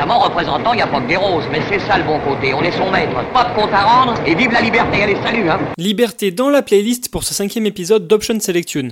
évidemment, représentant, il n'y a pas que des roses, mais c'est ça le bon côté. On est son maître. Pas de compte à rendre, et vive la liberté. Allez, salut, hein. Liberté dans la playlist pour ce cinquième épisode d'Option Selection.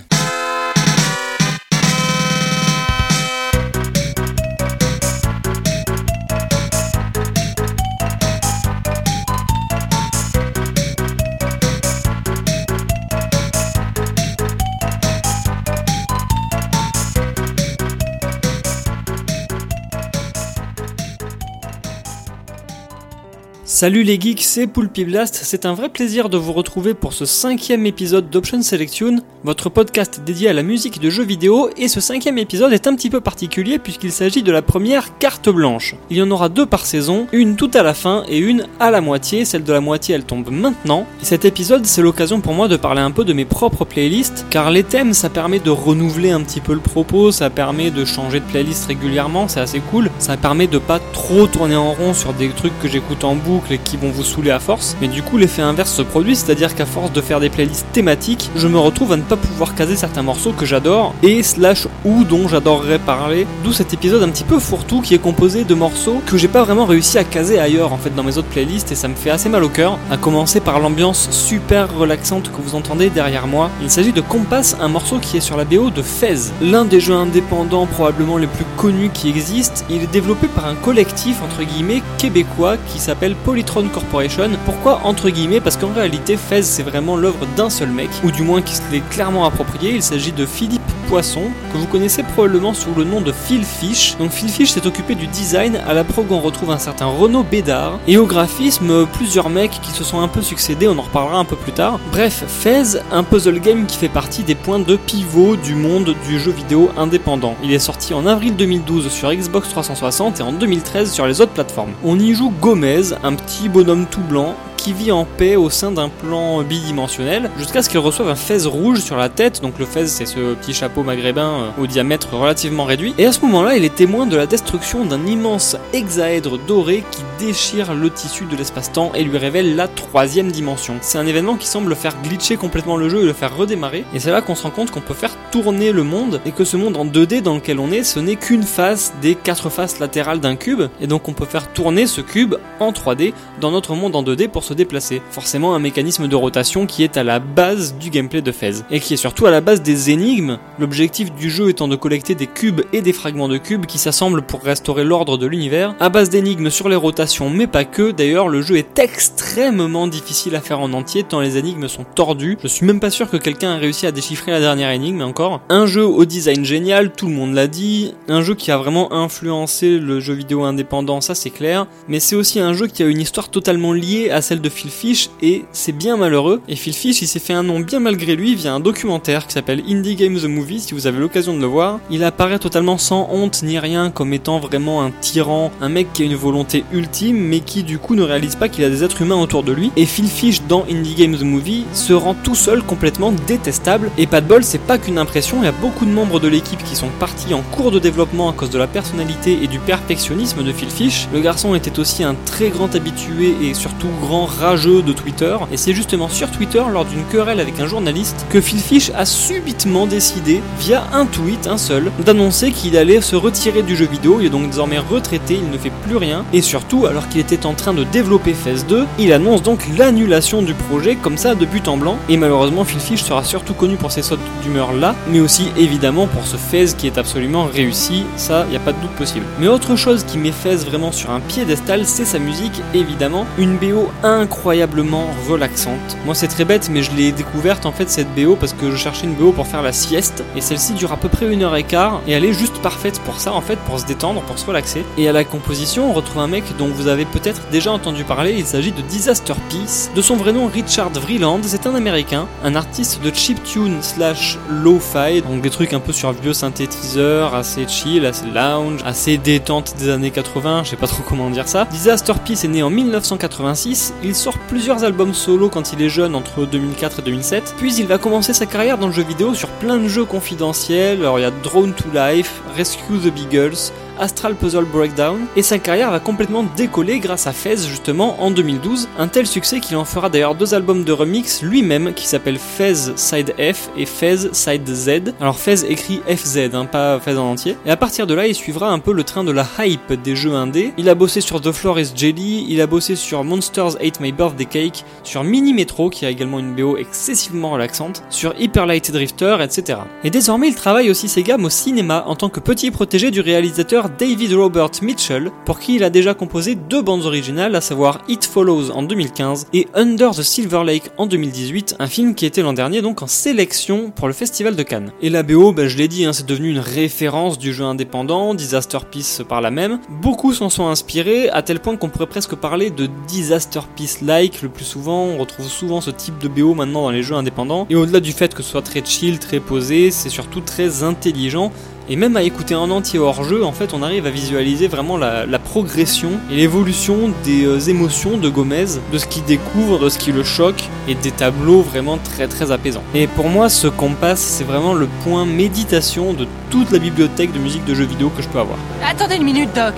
Salut les geeks, c'est Poulpi Blast, c'est un vrai plaisir de vous retrouver pour ce cinquième épisode d'Option Selection, votre podcast dédié à la musique de jeux vidéo, et ce cinquième épisode est un petit peu particulier puisqu'il s'agit de la première carte blanche. Il y en aura deux par saison, une tout à la fin et une à la moitié, celle de la moitié elle tombe maintenant, et cet épisode c'est l'occasion pour moi de parler un peu de mes propres playlists, car les thèmes ça permet de renouveler un petit peu le propos, ça permet de changer de playlist régulièrement, c'est assez cool, ça permet de pas trop tourner en rond sur des trucs que j'écoute en boucle et qui vont vous saouler à force. Mais du coup, l'effet inverse se produit, c'est-à-dire qu'à force de faire des playlists thématiques, je me retrouve à ne pas pouvoir caser certains morceaux que j'adore et slash ou dont j'adorerais parler. D'où cet épisode un petit peu fourre-tout qui est composé de morceaux que j'ai pas vraiment réussi à caser ailleurs en fait dans mes autres playlists et ça me fait assez mal au cœur. À commencer par l'ambiance super relaxante que vous entendez derrière moi. Il s'agit de Compass, un morceau qui est sur la BO de Fez, l'un des jeux indépendants probablement les plus connus qui existent. Il est développé par un collectif entre guillemets québécois qui s'appelle Polytron Corporation. Pourquoi entre guillemets Parce qu'en réalité, Fez c'est vraiment l'œuvre d'un seul mec, ou du moins qui se l'est clairement approprié. Il s'agit de Philippe Poisson, que vous connaissez probablement sous le nom de Phil Fish. Donc Phil Fish s'est occupé du design, à la prog on retrouve un certain Renaud Bédard, et au graphisme plusieurs mecs qui se sont un peu succédés, on en reparlera un peu plus tard. Bref, Fez, un puzzle game qui fait partie des points de pivot du monde du jeu vidéo indépendant. Il est sorti en avril 2012 sur Xbox 360 et en 2013 sur les autres plateformes. On y joue Gomez, un petit bonhomme tout blanc qui vit en paix au sein d'un plan bidimensionnel jusqu'à ce qu'il reçoive un fez rouge sur la tête. Donc le fez c'est ce petit chapeau maghrébin euh, au diamètre relativement réduit. Et à ce moment-là, il est témoin de la destruction d'un immense hexaèdre doré qui déchire le tissu de l'espace-temps et lui révèle la troisième dimension. C'est un événement qui semble faire glitcher complètement le jeu et le faire redémarrer. Et c'est là qu'on se rend compte qu'on peut faire tourner le monde et que ce monde en 2D dans lequel on est, ce n'est qu'une face des quatre faces latérales d'un cube. Et donc on peut faire tourner ce cube en 3D dans notre monde en 2D pour se déplacer. Forcément un mécanisme de rotation qui est à la base du gameplay de Fez. Et qui est surtout à la base des énigmes, l'objectif du jeu étant de collecter des cubes et des fragments de cubes qui s'assemblent pour restaurer l'ordre de l'univers, à base d'énigmes sur les rotations mais pas que, d'ailleurs le jeu est extrêmement difficile à faire en entier tant les énigmes sont tordues, je suis même pas sûr que quelqu'un a réussi à déchiffrer la dernière énigme encore. Un jeu au design génial, tout le monde l'a dit, un jeu qui a vraiment influencé le jeu vidéo indépendant, ça c'est clair, mais c'est aussi un jeu qui a une histoire totalement liée à celle de Phil Fish et c'est bien malheureux. Et Phil Fish, il s'est fait un nom bien malgré lui via un documentaire qui s'appelle Indie Game the Movie, si vous avez l'occasion de le voir. Il apparaît totalement sans honte ni rien comme étant vraiment un tyran, un mec qui a une volonté ultime mais qui du coup ne réalise pas qu'il a des êtres humains autour de lui. Et Phil Fish dans Indie Game the Movie se rend tout seul complètement détestable. Et pas de bol, c'est pas qu'une impression, il y a beaucoup de membres de l'équipe qui sont partis en cours de développement à cause de la personnalité et du perfectionnisme de Phil Fish. Le garçon était aussi un très grand habitué et surtout grand rageux de Twitter. Et c'est justement sur Twitter, lors d'une querelle avec un journaliste, que Phil Fish a subitement décidé, via un tweet, un seul, d'annoncer qu'il allait se retirer du jeu vidéo. Il est donc désormais retraité, il ne fait plus rien. Et surtout, alors qu'il était en train de développer Phase 2, il annonce donc l'annulation du projet comme ça de but en blanc. Et malheureusement, Phil Fish sera surtout connu pour ses sautes d'humeur là, mais aussi évidemment pour ce Phase qui est absolument réussi. Ça, y a pas de doute possible. Mais autre chose qui met Phase vraiment sur un piédestal, c'est sa musique, évidemment. Une BO incroyablement relaxante. Moi, c'est très bête, mais je l'ai découverte en fait cette BO parce que je cherchais une BO pour faire la sieste. Et celle-ci dure à peu près une heure et quart. Et elle est juste parfaite pour ça en fait, pour se détendre, pour se relaxer. Et à la composition, on retrouve un mec dont vous avez peut-être déjà entendu parler. Il s'agit de Disaster Peace. De son vrai nom, Richard Vreeland. C'est un américain, un artiste de chiptune slash lo-fi. Donc des trucs un peu sur vieux synthétiseurs, assez chill, assez lounge, assez détente des années 80. Je sais pas trop comment dire ça. Disaster Peace est né en 1986. Il sort plusieurs albums solo quand il est jeune, entre 2004 et 2007. Puis il va commencer sa carrière dans le jeu vidéo sur plein de jeux confidentiels. Alors il y a Drone to Life, Rescue the Beagles, Astral Puzzle Breakdown, et sa carrière va complètement décoller grâce à Fez justement en 2012, un tel succès qu'il en fera d'ailleurs deux albums de remix lui-même qui s'appellent Fez Side F et Fez Side Z. Alors Fez écrit FZ, hein, pas Fez en entier. Et à partir de là, il suivra un peu le train de la hype des jeux indés. Il a bossé sur The Floor is Jelly, il a bossé sur Monsters Ate My Birthday Cake, sur Mini Metro qui a également une BO excessivement relaxante, sur Hyper Light Drifter, etc. Et désormais, il travaille aussi ses gammes au cinéma en tant que petit protégé du réalisateur David Robert Mitchell, pour qui il a déjà composé deux bandes originales, à savoir It Follows en 2015 et Under the Silver Lake en 2018, un film qui était l'an dernier donc en sélection pour le Festival de Cannes. Et la BO, bah, je l'ai dit, hein, c'est devenu une référence du jeu indépendant, Disaster Piece par la même. Beaucoup s'en sont inspirés, à tel point qu'on pourrait presque parler de Disaster Piece-like le plus souvent. On retrouve souvent ce type de BO maintenant dans les jeux indépendants. Et au-delà du fait que ce soit très chill, très posé, c'est surtout très intelligent et même à écouter en entier hors jeu, en fait, on arrive à visualiser vraiment la, progression et l'évolution des euh, émotions de Gomez, de ce qu'il découvre, de ce qui le choque, et des tableaux vraiment très très apaisants. Et pour moi, ce compas, c'est vraiment le point méditation de toute la bibliothèque de musique de jeux vidéo que je peux avoir. Attendez une minute, Doc.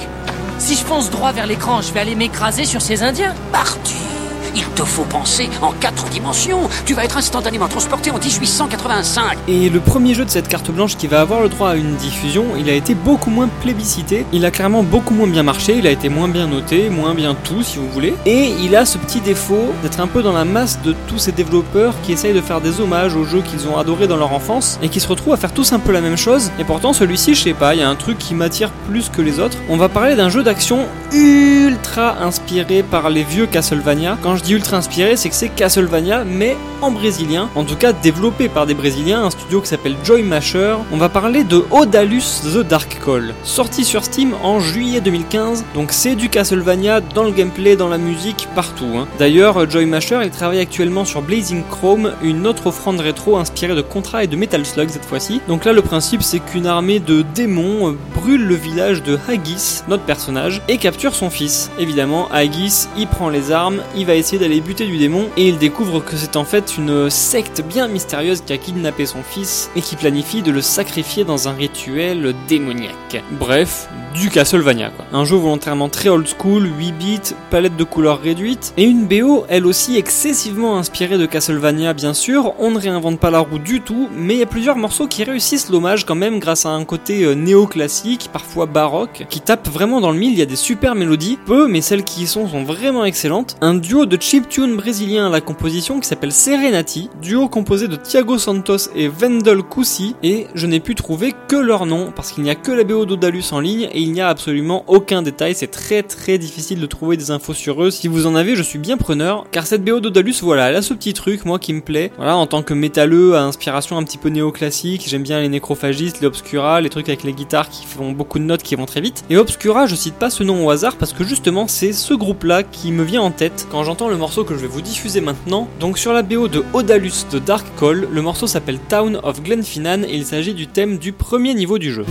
Si je fonce droit vers l'écran, je vais aller m'écraser sur ces Indiens. Parti il te faut penser en quatre dimensions. Tu vas être instantanément transporté en 1885. Et le premier jeu de cette carte blanche qui va avoir le droit à une diffusion, il a été beaucoup moins plébiscité. Il a clairement beaucoup moins bien marché. Il a été moins bien noté, moins bien tout, si vous voulez. Et il a ce petit défaut d'être un peu dans la masse de tous ces développeurs qui essayent de faire des hommages aux jeux qu'ils ont adorés dans leur enfance et qui se retrouvent à faire tous un peu la même chose. Et pourtant, celui-ci, je sais pas, il y a un truc qui m'attire plus que les autres. On va parler d'un jeu d'action ultra inspiré par les vieux Castlevania. Je ultra inspiré, c'est que c'est Castlevania, mais en brésilien. En tout cas, développé par des Brésiliens, un studio qui s'appelle Joy Masher. On va parler de Odalus The Dark Call, sorti sur Steam en juillet 2015. Donc c'est du Castlevania dans le gameplay, dans la musique, partout. Hein. D'ailleurs, Joy Masher, il travaille actuellement sur Blazing Chrome, une autre offrande rétro inspirée de Contra et de Metal Slug cette fois-ci. Donc là, le principe, c'est qu'une armée de démons brûle le village de Haggis, notre personnage, et capture son fils. Évidemment, Haggis, il prend les armes, il va essayer d'aller buter du démon, et il découvre que c'est en fait une secte bien mystérieuse qui a kidnappé son fils et qui planifie de le sacrifier dans un rituel démoniaque. Bref, du Castlevania quoi. Un jeu volontairement très old school, 8 bits, palette de couleurs réduite, et une BO elle aussi excessivement inspirée de Castlevania bien sûr, on ne réinvente pas la roue du tout, mais il y a plusieurs morceaux qui réussissent l'hommage quand même grâce à un côté euh, néoclassique, parfois baroque, qui tape vraiment dans le mille, il y a des super mélodies, peu mais celles qui y sont sont vraiment excellentes. Un duo de chiptune brésilien à la composition qui s'appelle Serenati, duo composé de Thiago Santos et Wendell Coussi, et je n'ai pu trouver que leur nom parce qu'il n'y a que la BO d'Odalus en ligne et il n'y a absolument aucun détail, c'est très très difficile de trouver des infos sur eux. Si vous en avez, je suis bien preneur, car cette BO d'Odalus, voilà, elle a ce petit truc, moi, qui me plaît. Voilà, en tant que métalleux, à inspiration un petit peu néoclassique, j'aime bien les nécrophagistes, les Obscura, les trucs avec les guitares qui font beaucoup de notes qui vont très vite. Et Obscura, je cite pas ce nom au hasard parce que justement, c'est ce groupe-là qui me vient en tête quand j'entends le morceau que je vais vous diffuser maintenant. Donc sur la BO de Odalus de Dark Call, le morceau s'appelle Town of Glenfinnan et il s'agit du thème du premier niveau du jeu.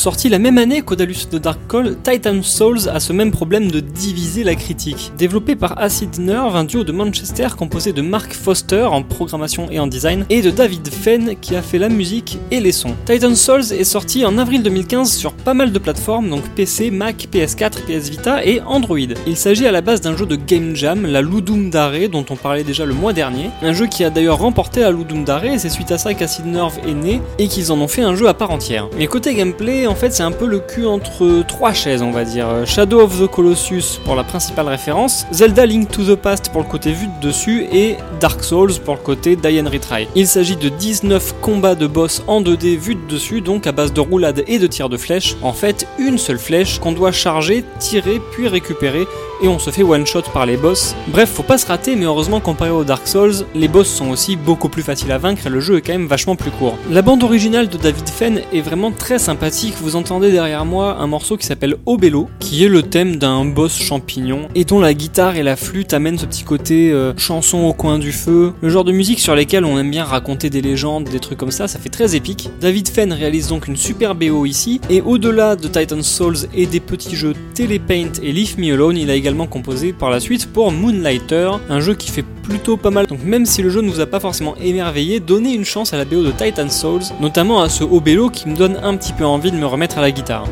Sorti la même année qu'Odalus de Dark Call, Titan Souls a ce même problème de diviser la critique. Développé par Acid Nerve, un duo de Manchester composé de Mark Foster en programmation et en design, et de David Fenn qui a fait la musique et les sons. Titan Souls est sorti en avril 2015 sur pas mal de plateformes, donc PC, Mac, PS4, PS Vita et Android. Il s'agit à la base d'un jeu de game jam, la Ludum Dare, dont on parlait déjà le mois dernier. Un jeu qui a d'ailleurs remporté la Ludum Dare, et c'est suite à ça qu'Acid Nerve est né, et qu'ils en ont fait un jeu à part entière. Mais côté gameplay, en fait, c'est un peu le cul entre trois chaises, on va dire. Shadow of the Colossus pour la principale référence, Zelda Link to the Past pour le côté vu de dessus, et Dark Souls pour le côté Die and Retry. Il s'agit de 19 combats de boss en 2D vus de dessus, donc à base de roulade et de tir de flèches. En fait, une seule flèche qu'on doit charger, tirer, puis récupérer et on se fait one shot par les boss. Bref, faut pas se rater, mais heureusement comparé aux Dark Souls, les boss sont aussi beaucoup plus faciles à vaincre et le jeu est quand même vachement plus court. La bande originale de David Fenn est vraiment très sympathique. Vous entendez derrière moi un morceau qui s'appelle Obello, qui est le thème d'un boss champignon et dont la guitare et la flûte amènent ce petit côté euh, chanson au coin du feu, le genre de musique sur lesquelles on aime bien raconter des légendes, des trucs comme ça, ça fait très épique. David Fenn réalise donc une super BO ici et au-delà de Titan Souls et des petits jeux Telepaint et Leave Me Alone, il a également composé par la suite pour Moonlighter, un jeu qui fait plutôt pas mal. Donc même si le jeu ne nous a pas forcément émerveillé, donnez une chance à la BO de Titan Souls, notamment à ce Obello qui me donne un petit peu envie de me remettre à la guitare.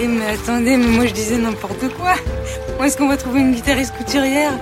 Eh mais attendez, mais moi je disais n'importe quoi. Où est-ce qu'on va trouver une guitariste couturière?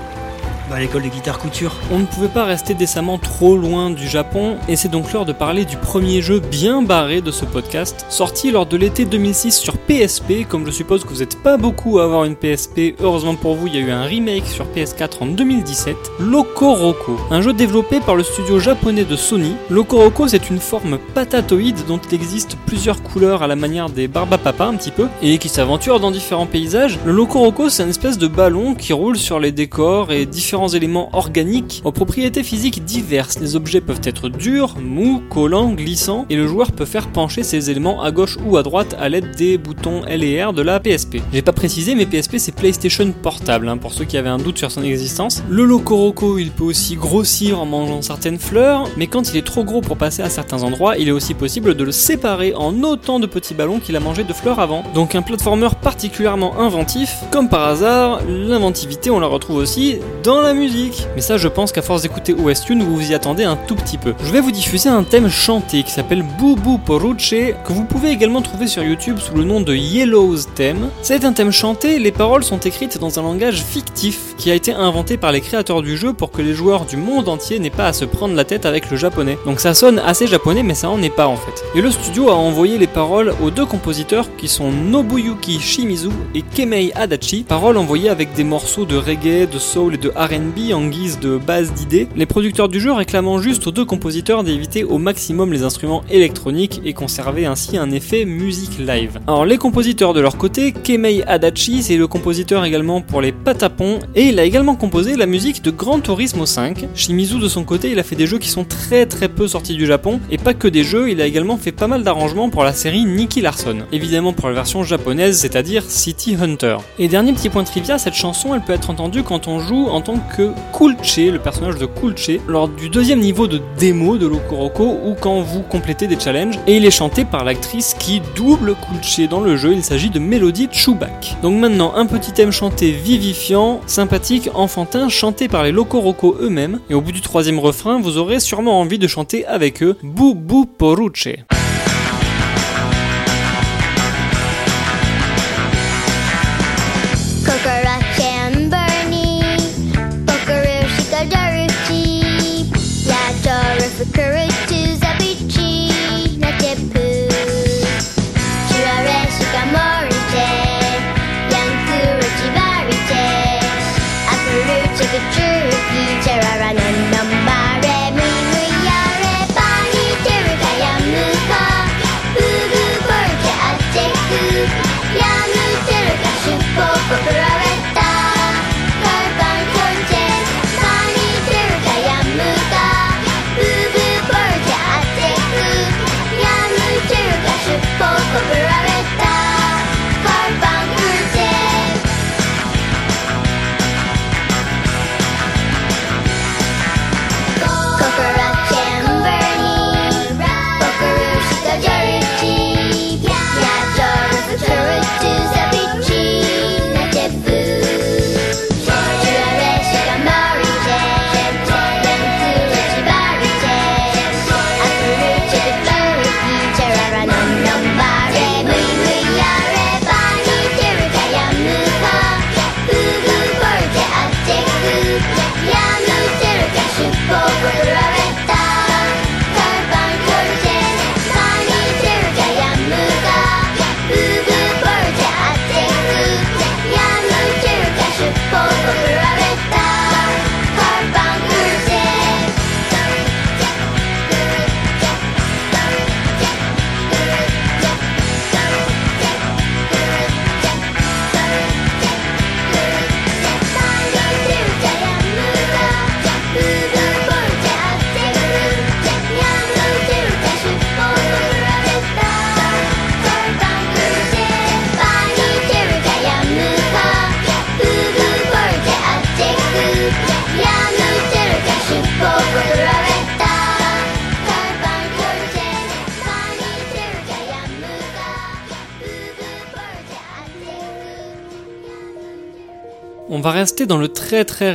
Bah, l'école de guitare couture. On ne pouvait pas rester décemment trop loin du Japon, et c'est donc l'heure de parler du premier jeu bien barré de ce podcast, sorti lors de l'été 2006 sur PSP, comme je suppose que vous n'êtes pas beaucoup à avoir une PSP, heureusement pour vous, il y a eu un remake sur PS4 en 2017, Loco Roco, un jeu développé par le studio japonais de Sony. Loco Roco, c'est une forme patatoïde dont il existe plusieurs couleurs à la manière des Barbapapa un petit peu, et qui s'aventure dans différents paysages. Le Loco Roco, c'est une espèce de ballon qui roule sur les décors et différents éléments organiques aux propriétés physiques diverses. Les objets peuvent être durs, mous, collants, glissants, et le joueur peut faire pencher ces éléments à gauche ou à droite à l'aide des boutons L et R de la PSP. J'ai pas précisé, mais PSP c'est PlayStation Portable, hein, pour ceux qui avaient un doute sur son existence. Le Locoroco, il peut aussi grossir en mangeant certaines fleurs, mais quand il est trop gros pour passer à certains endroits, il est aussi possible de le séparer en autant de petits ballons qu'il a mangé de fleurs avant. Donc un platformer particulièrement inventif, comme par hasard, l'inventivité on la retrouve aussi dans la musique. Mais ça, je pense qu'à force d'écouter OS Tune, vous vous y attendez un tout petit peu. Je vais vous diffuser un thème chanté qui s'appelle Boubou Poruche, que vous pouvez également trouver sur YouTube sous le nom de Yellow's Theme. C'est un thème chanté, les paroles sont écrites dans un langage fictif qui a été inventé par les créateurs du jeu pour que les joueurs du monde entier n'aient pas à se prendre la tête avec le japonais. Donc ça sonne assez japonais, mais ça en est pas en fait. Et le studio a envoyé les paroles aux deux compositeurs qui sont Nobuyuki Shimizu et Kemei Adachi, paroles envoyées avec des morceaux de reggae, de soul et de R&B en guise de base d'idées, les producteurs du jeu réclamant juste aux deux compositeurs d'éviter au maximum les instruments électroniques et conserver ainsi un effet musique live. Alors les compositeurs de leur côté, Kemei Adachi, c'est le compositeur également pour les Patapons et il a également composé la musique de Gran Turismo 5. Shimizu de son côté, il a fait des jeux qui sont très très peu sortis du Japon et pas que des jeux, il a également fait pas mal d'arrangements pour la série Nicky Larson. Évidemment pour la version japonaise, c'est-à-dire City Hunter. Et dernier petit point trivia, cette chanson elle peut être entendue quand on joue en tant que Kulche, le personnage de Kulche, lors du deuxième niveau de démo de Lokoroko ou quand vous complétez des challenges. Et il est chanté par l'actrice qui double Kulche dans le jeu. Il s'agit de Melody Chubak. Donc maintenant, un petit thème chanté vivifiant, sympathique, enfantin, chanté par les Lokoroko eux-mêmes. Et au bout du troisième refrain, vous aurez sûrement envie de chanter avec eux Bou Poruche.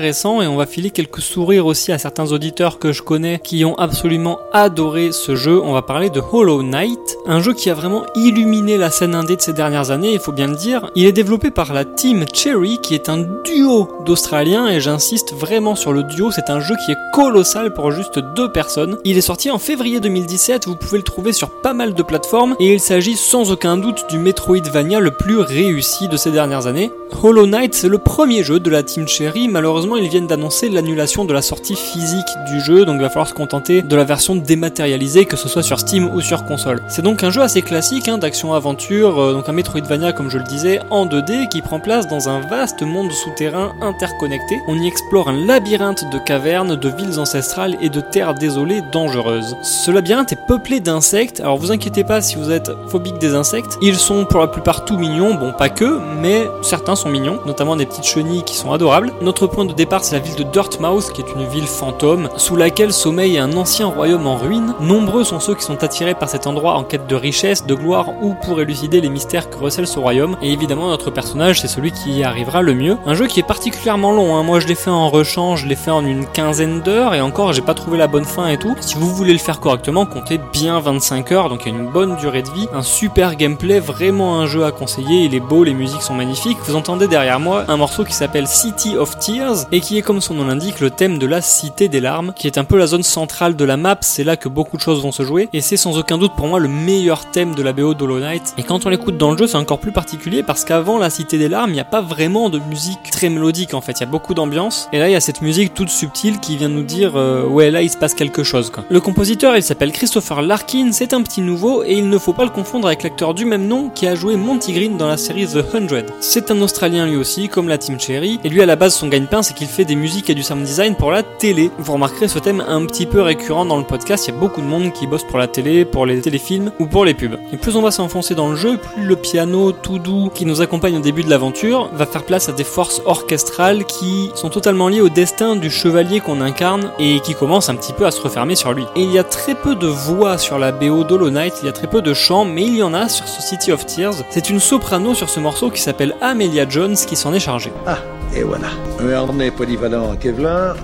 Et on va filer quelques sourires aussi à certains auditeurs que je connais qui ont absolument adoré ce jeu. On va parler de Hollow Knight, un jeu qui a vraiment illuminé la scène indé de ces dernières années, il faut bien le dire. Il est développé par la team Cherry qui est un duo d'Australiens et j'insiste vraiment sur le duo, c'est un jeu qui est colossal pour juste deux personnes. Il est sorti en février 2017, vous pouvez le trouver sur pas mal de plateformes et il s'agit sans aucun doute du Metroidvania le plus réussi de ces dernières années. Hollow Knight, c'est le premier jeu de la Team Cherry. Malheureusement, ils viennent d'annoncer l'annulation de la sortie physique du jeu, donc il va falloir se contenter de la version dématérialisée, que ce soit sur Steam ou sur console. C'est donc un jeu assez classique hein, d'action-aventure, euh, donc un Metroidvania comme je le disais, en 2D, qui prend place dans un vaste monde souterrain interconnecté. On y explore un labyrinthe de cavernes, de villes ancestrales et de terres désolées dangereuses. Ce labyrinthe est peuplé d'insectes, alors vous inquiétez pas si vous êtes phobique des insectes, ils sont pour la plupart tout mignons, bon pas que, mais certains sont mignons, notamment des petites chenilles qui sont adorables. Notre point de départ, c'est la ville de Dirtmouth, qui est une ville fantôme, sous laquelle sommeille un ancien royaume en ruine. Nombreux sont ceux qui sont attirés par cet endroit en quête de richesse, de gloire ou pour élucider les mystères que recèle ce royaume. Et évidemment, notre personnage, c'est celui qui y arrivera le mieux. Un jeu qui est particulièrement long, hein. moi je l'ai fait en rechange, je l'ai fait en une quinzaine d'heures, et encore, j'ai pas trouvé la bonne fin et tout. Si vous voulez le faire correctement, comptez bien 25 heures, donc il y a une bonne durée de vie, un super gameplay, vraiment un jeu à conseiller, il est beau, les musiques sont magnifiques. Vous entendez derrière moi un morceau qui s'appelle City of Tears et qui est comme son nom l'indique le thème de la Cité des larmes, qui est un peu la zone centrale de la map, c'est là que beaucoup de choses vont se jouer et c'est sans aucun doute pour moi le meilleur thème de la BO d'Hollow Knight. Et quand on l'écoute dans le jeu, c'est encore plus particulier parce qu'avant la Cité des larmes, il n'y a pas vraiment de musique très mélodique en fait, il y a beaucoup d'ambiance et là il y a cette musique toute subtile qui vient nous dire euh, ouais là il se passe quelque chose quoi. Le compositeur il s'appelle Christopher Larkin, c'est un petit nouveau et il ne faut pas le confondre avec l'acteur du même nom qui a joué Monty Green dans la série The Hundred. C'est un Australien lui aussi, comme la Team Cherry, et lui à la base son gagne-pain c'est qu'il fait des musiques et du sound design pour la télé. Vous remarquerez ce thème un petit peu récurrent dans le podcast, il y a beaucoup de monde qui bosse pour la télé, pour les téléfilms ou pour les pubs. Et plus on va s'enfoncer dans le jeu, plus le piano tout doux qui nous accompagne au début de l'aventure va faire place à des forces orchestrales qui sont totalement liées au destin du chevalier qu'on incarne et qui commence un petit peu à se refermer sur lui. Et il y a très peu de voix sur la BO d'Hollow Knight, il y a très peu de chants, mais il y en a sur ce City of Tears. C'est une soprano sur ce morceau qui s'appelle Amelia Jones qui s'en est chargée. Ah, et voilà. Un harnais polyvalent en Kevlar,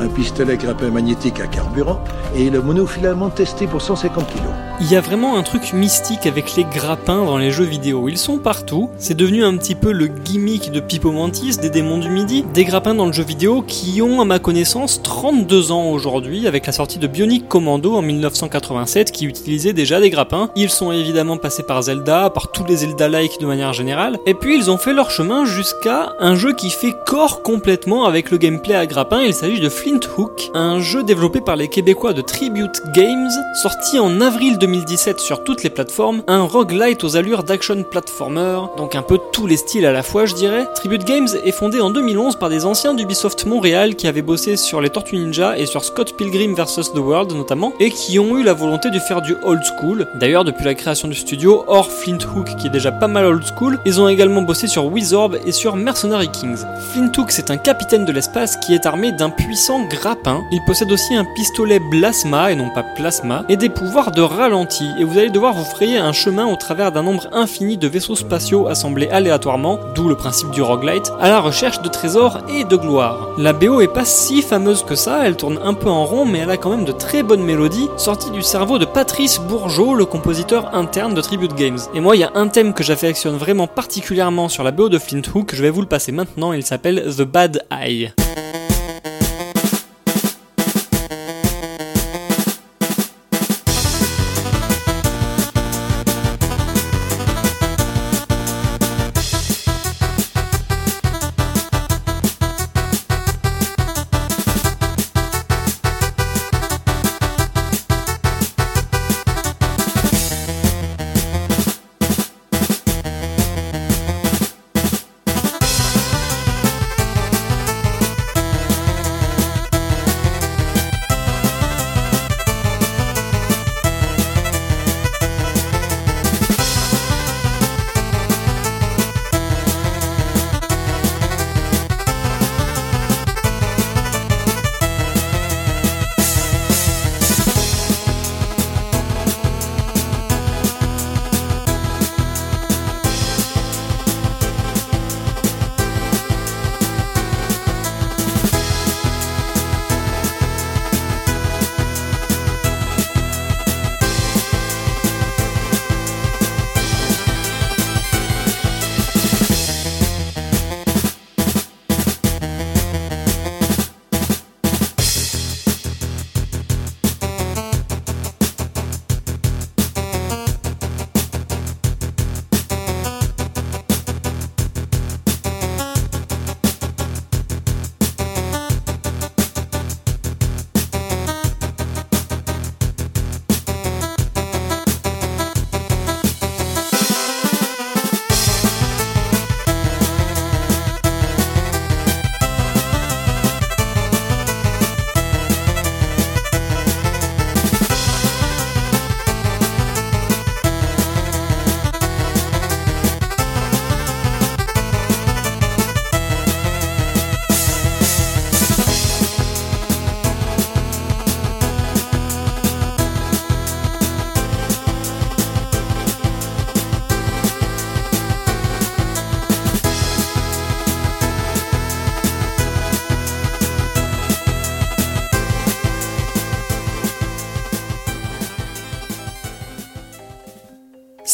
un pistolet grappin magnétique à carburant et le monofilament testé pour 150 kg. Il y a vraiment un truc mystique avec les grappins dans les jeux vidéo. Ils sont partout. C'est devenu un petit peu le gimmick de Pipo Mantis, des démons du midi. Des grappins dans le jeu vidéo qui ont, à ma connaissance, 32 ans aujourd'hui, avec la sortie de Bionic Commando en 1987 qui utilisait déjà des grappins. Ils sont évidemment passés par Zelda, par tous les Zelda-like de manière générale. Et puis ils ont fait leur chemin jusqu'à un jeu qui fait corps complètement avec le gameplay à grappins. Il s'agit de Flint Hook, un jeu développé par les Québécois de Tribute Games, sorti en avril 2017 sur toutes les plateformes, un roguelite aux allures d'action platformer, donc un peu tous les styles à la fois je dirais. Tribute Games est fondé en 2011 par des anciens d'Ubisoft Montréal qui avaient bossé sur les Tortues Ninja et sur Scott Pilgrim vs The World notamment, et qui ont eu la volonté de faire du old school. D'ailleurs depuis la création du studio, hors Flint Hook qui est déjà pas mal old school, ils ont également bossé sur Wizorb et sur Mercenary Kings. Flint Hook c'est un capitaine de l'espace qui est armé d'un puissant grappin. Il possède aussi un pistolet Blasma et non pas Plasma, et des pouvoirs de ralenti, et vous allez devoir vous frayer un chemin au travers d'un nombre infini de vaisseaux spatiaux assemblés aléatoirement, d'où le principe du roguelite, à la recherche de trésors et de gloire. La BO est pas si fameuse que ça, elle tourne un peu en rond, mais elle a quand même de très bonnes mélodies, sorties du cerveau de Patrice Bourgeot, le compositeur interne de Tribute Games. Et moi, il y a un thème que j'affectionne vraiment particulièrement sur la BO de Flint Hook, je vais vous le passer maintenant, il s'appelle The Bad Eye.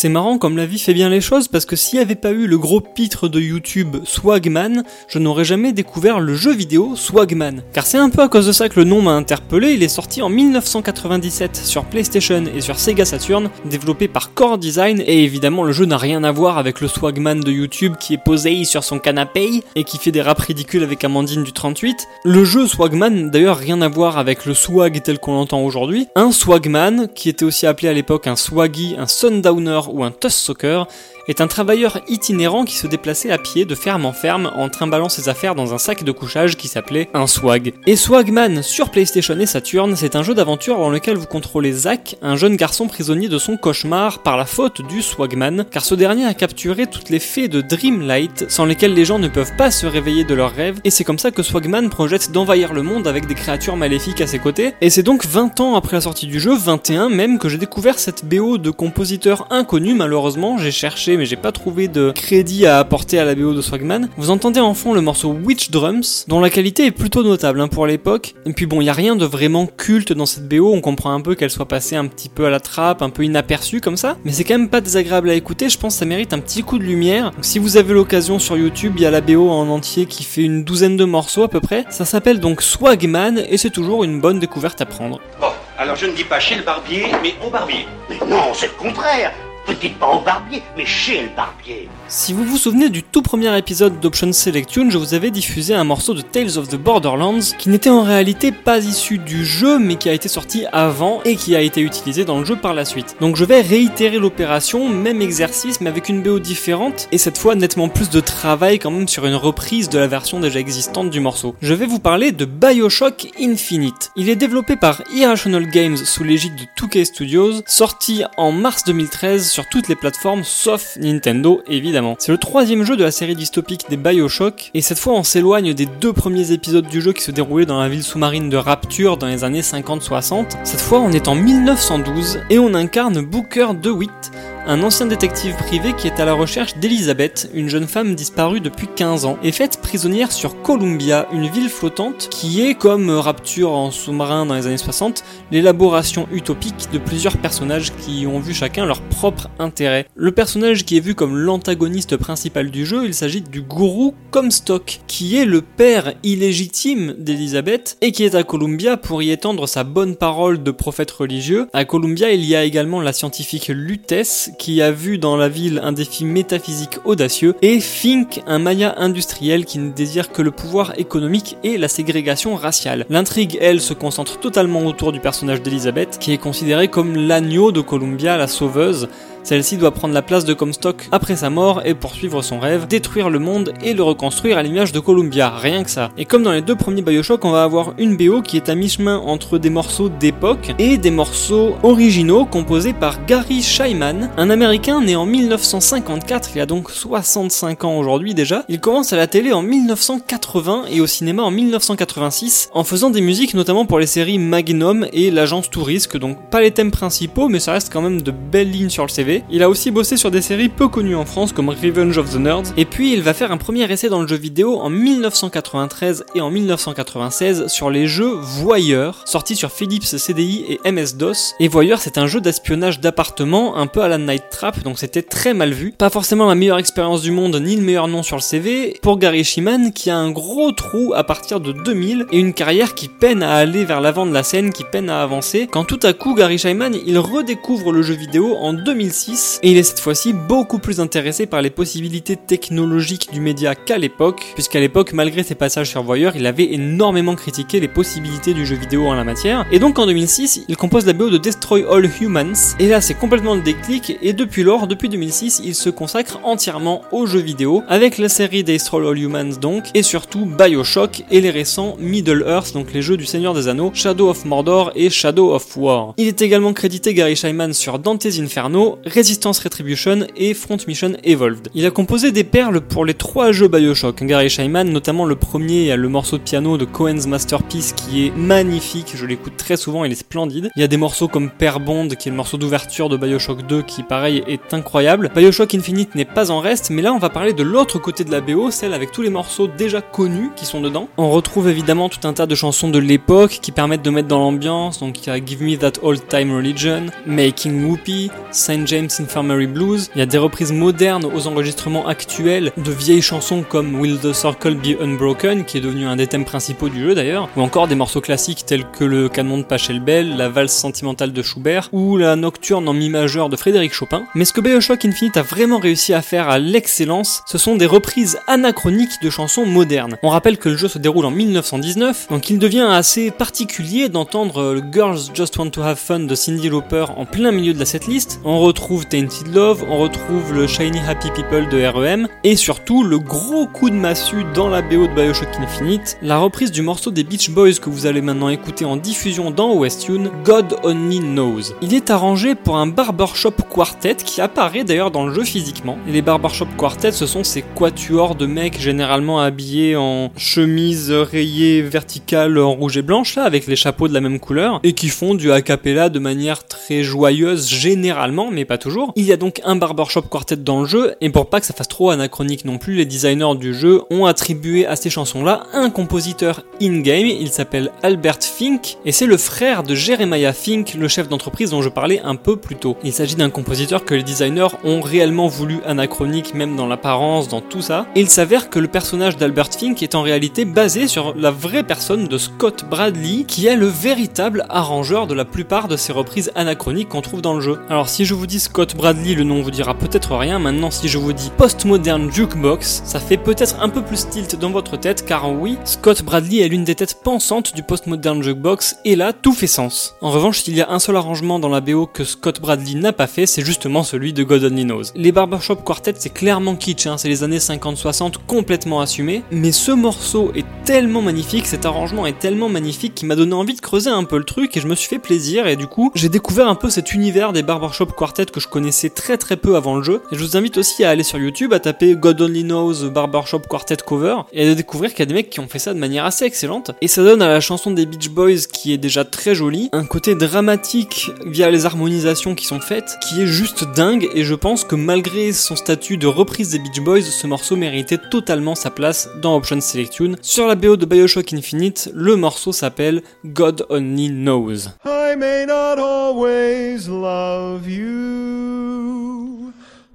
C'est marrant comme la vie fait bien les choses parce que s'il n'y avait pas eu le gros pitre de YouTube Swagman, je n'aurais jamais découvert le jeu vidéo Swagman. Car c'est un peu à cause de ça que le nom m'a interpellé, il est sorti en 1997 sur PlayStation et sur Sega Saturn, développé par Core Design et évidemment le jeu n'a rien à voir avec le Swagman de YouTube qui est posé sur son canapé et qui fait des rap ridicules avec Amandine du 38. Le jeu Swagman d'ailleurs rien à voir avec le swag tel qu'on l'entend aujourd'hui. Un Swagman, qui était aussi appelé à l'époque un Swaggy, un Sundowner ou un Soccer est un travailleur itinérant qui se déplaçait à pied de ferme en ferme en trimballant ses affaires dans un sac de couchage qui s'appelait un swag. Et Swagman sur PlayStation et Saturn, c'est un jeu d'aventure dans lequel vous contrôlez Zack, un jeune garçon prisonnier de son cauchemar par la faute du Swagman, car ce dernier a capturé toutes les fées de Dreamlight sans lesquelles les gens ne peuvent pas se réveiller de leurs rêves, et c'est comme ça que Swagman projette d'envahir le monde avec des créatures maléfiques à ses côtés, et c'est donc 20 ans après la sortie du jeu, 21 même, que j'ai découvert cette BO de compositeur inconnu malheureusement, j'ai cherché mais j'ai pas trouvé de crédit à apporter à la BO de Swagman. Vous entendez en fond le morceau Witch Drums, dont la qualité est plutôt notable hein, pour l'époque. Et puis bon, il y a rien de vraiment culte dans cette BO, on comprend un peu qu'elle soit passée un petit peu à la trappe, un peu inaperçue comme ça, mais c'est quand même pas désagréable à écouter, je pense que ça mérite un petit coup de lumière. Donc, si vous avez l'occasion sur YouTube, il y a la BO en entier qui fait une douzaine de morceaux à peu près. Ça s'appelle donc Swagman et c'est toujours une bonne découverte à prendre. Bon, alors je ne dis pas chez le barbier, mais au barbier. Mais non, c'est le contraire. Dites pas au barbier, mais chez le barbier. Si vous vous souvenez du tout premier épisode d'Option Selection, je vous avais diffusé un morceau de Tales of the Borderlands qui n'était en réalité pas issu du jeu mais qui a été sorti avant et qui a été utilisé dans le jeu par la suite. Donc je vais réitérer l'opération, même exercice mais avec une BO différente et cette fois nettement plus de travail quand même sur une reprise de la version déjà existante du morceau. Je vais vous parler de Bioshock Infinite. Il est développé par Irrational Games sous l'égide de 2K Studios, sorti en mars 2013 sur toutes les plateformes sauf Nintendo évidemment. C'est le troisième jeu de la série dystopique des Bioshock et cette fois on s'éloigne des deux premiers épisodes du jeu qui se déroulaient dans la ville sous-marine de Rapture dans les années 50-60. Cette fois on est en 1912 et on incarne Booker DeWitt, un ancien détective privé qui est à la recherche d'Elizabeth, une jeune femme disparue depuis 15 ans, et faite prisonnière sur Columbia, une ville flottante qui est, comme Rapture en sous-marin dans les années 60, l'élaboration utopique de plusieurs personnages qui ont vu chacun leur propre intérêt. Le personnage qui est vu comme l'antagoniste principal du jeu, il s'agit du gourou Comstock, qui est le père illégitime d'Elizabeth et qui est à Columbia pour y étendre sa bonne parole de prophète religieux. À Columbia, il y a également la scientifique Lutèce, qui a vu dans la ville un défi métaphysique audacieux, et Fink, un maya industriel qui ne désire que le pouvoir économique et la ségrégation raciale. L'intrigue, elle, se concentre totalement autour du personnage d'Elizabeth, qui est considéré comme l'agneau de Columbia, la sauveuse, celle-ci doit prendre la place de Comstock après sa mort et poursuivre son rêve, détruire le monde et le reconstruire à l'image de Columbia, rien que ça. Et comme dans les deux premiers Bioshock, on va avoir une BO qui est à mi-chemin entre des morceaux d'époque et des morceaux originaux composés par Gary Scheiman, un américain né en 1954, il a donc 65 ans aujourd'hui déjà. Il commence à la télé en 1980 et au cinéma en 1986 en faisant des musiques notamment pour les séries Magnum et l'agence Tourisque, donc pas les thèmes principaux mais ça reste quand même de belles lignes sur le CV. Il a aussi bossé sur des séries peu connues en France comme Revenge of the Nerds. Et puis il va faire un premier essai dans le jeu vidéo en 1993 et en 1996 sur les jeux Voyeur, sortis sur Philips CDI et MS-DOS. Et Voyeur c'est un jeu d'espionnage d'appartement un peu à la Night Trap, donc c'était très mal vu. Pas forcément la meilleure expérience du monde ni le meilleur nom sur le CV pour Gary Shiman qui a un gros trou à partir de 2000 et une carrière qui peine à aller vers l'avant de la scène, qui peine à avancer. Quand tout à coup Gary Shiman il redécouvre le jeu vidéo en 2006 et il est cette fois-ci beaucoup plus intéressé par les possibilités technologiques du média qu'à l'époque, puisqu'à l'époque, malgré ses passages sur Voyeur, il avait énormément critiqué les possibilités du jeu vidéo en la matière. Et donc en 2006, il compose la BO de Destroy All Humans, et là c'est complètement le déclic, et depuis lors, depuis 2006, il se consacre entièrement aux jeux vidéo, avec la série Destroy All Humans donc, et surtout Bioshock et les récents Middle Earth, donc les jeux du Seigneur des Anneaux, Shadow of Mordor et Shadow of War. Il est également crédité Gary Scheiman sur Dante's Inferno, Resistance Retribution et Front Mission Evolved. Il a composé des perles pour les trois jeux Bioshock, Gary Scheiman, notamment le premier, le morceau de piano de Cohen's Masterpiece qui est magnifique, je l'écoute très souvent, il est splendide. Il y a des morceaux comme Per Bond, qui est le morceau d'ouverture de Bioshock 2, qui pareil est incroyable. Bioshock Infinite n'est pas en reste, mais là on va parler de l'autre côté de la BO, celle avec tous les morceaux déjà connus qui sont dedans. On retrouve évidemment tout un tas de chansons de l'époque qui permettent de mettre dans l'ambiance, donc il y a Give Me That Old Time Religion, Making Whoopi, Saint James Infirmary Blues, il y a des reprises modernes aux enregistrements actuels de vieilles chansons comme Will the Circle Be Unbroken, qui est devenu un des thèmes principaux du jeu d'ailleurs, ou encore des morceaux classiques tels que le canon de Pachelbel, la valse sentimentale de Schubert, ou la nocturne en mi majeur de Frédéric Chopin. Mais ce que Bioshock Infinite a vraiment réussi à faire à l'excellence, ce sont des reprises anachroniques de chansons modernes. On rappelle que le jeu se déroule en 1919, donc il devient assez particulier d'entendre Girls Just Want to Have Fun de Cindy Lauper en plein milieu de la setlist. On retrouve Tainted Love, on retrouve le Shiny Happy People de REM, et surtout le gros coup de massue dans la BO de Bioshock Infinite, la reprise du morceau des Beach Boys que vous allez maintenant écouter en diffusion dans Westune, God Only Knows. Il est arrangé pour un barbershop quartet qui apparaît d'ailleurs dans le jeu physiquement. Et les barbershop quartets, ce sont ces quatuors de mecs généralement habillés en chemise rayée verticale en rouge et blanche, là, avec les chapeaux de la même couleur, et qui font du a cappella de manière très joyeuse généralement, mais pas toujours. Il y a donc un barbershop quartet dans le jeu, et pour pas que ça fasse trop anachronique non plus, les designers du jeu ont attribué à ces chansons-là un compositeur in-game, il s'appelle Albert Fink, et c'est le frère de Jeremiah Fink, le chef d'entreprise dont je parlais un peu plus tôt. Il s'agit d'un compositeur que les designers ont réellement voulu anachronique, même dans l'apparence, dans tout ça, et il s'avère que le personnage d'Albert Fink est en réalité basé sur la vraie personne de Scott Bradley, qui est le véritable arrangeur de la plupart de ces reprises anachroniques qu'on trouve dans le jeu. Alors si je vous dis Scott Bradley, le nom vous dira peut-être rien, maintenant si je vous dis Postmodern Jukebox, ça fait peut-être un peu plus tilt dans votre tête, car oui, Scott Bradley est l'une des têtes pensantes du Postmodern Jukebox, et là, tout fait sens. En revanche, s'il y a un seul arrangement dans la BO que Scott Bradley n'a pas fait, c'est justement celui de God Only Knows. Les Barbershop Quartet, c'est clairement kitsch, hein, c'est les années 50-60 complètement assumé, mais ce morceau est tellement magnifique, cet arrangement est tellement magnifique qu'il m'a donné envie de creuser un peu le truc et je me suis fait plaisir et du coup j'ai découvert un peu cet univers des Barbershop Quartet que je connaissais très très peu avant le jeu et je vous invite aussi à aller sur YouTube à taper God Only Knows Barbershop Quartet cover et à découvrir qu'il y a des mecs qui ont fait ça de manière assez excellente et ça donne à la chanson des Beach Boys qui est déjà très jolie un côté dramatique via les harmonisations qui sont faites qui est juste dingue et je pense que malgré son statut de reprise des Beach Boys ce morceau méritait totalement sa place dans Option Selection. Sur la BO de Bioshock Infinite, le morceau s'appelle God Only Knows. I may not always love you,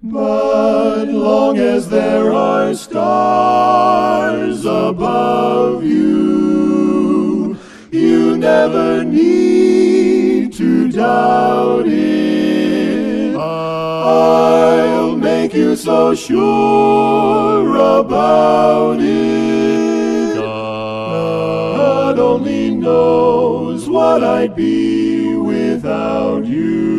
but long as there are stars above you, you never need to doubt it. I'll make you so sure about it. God only knows what I'd be without you,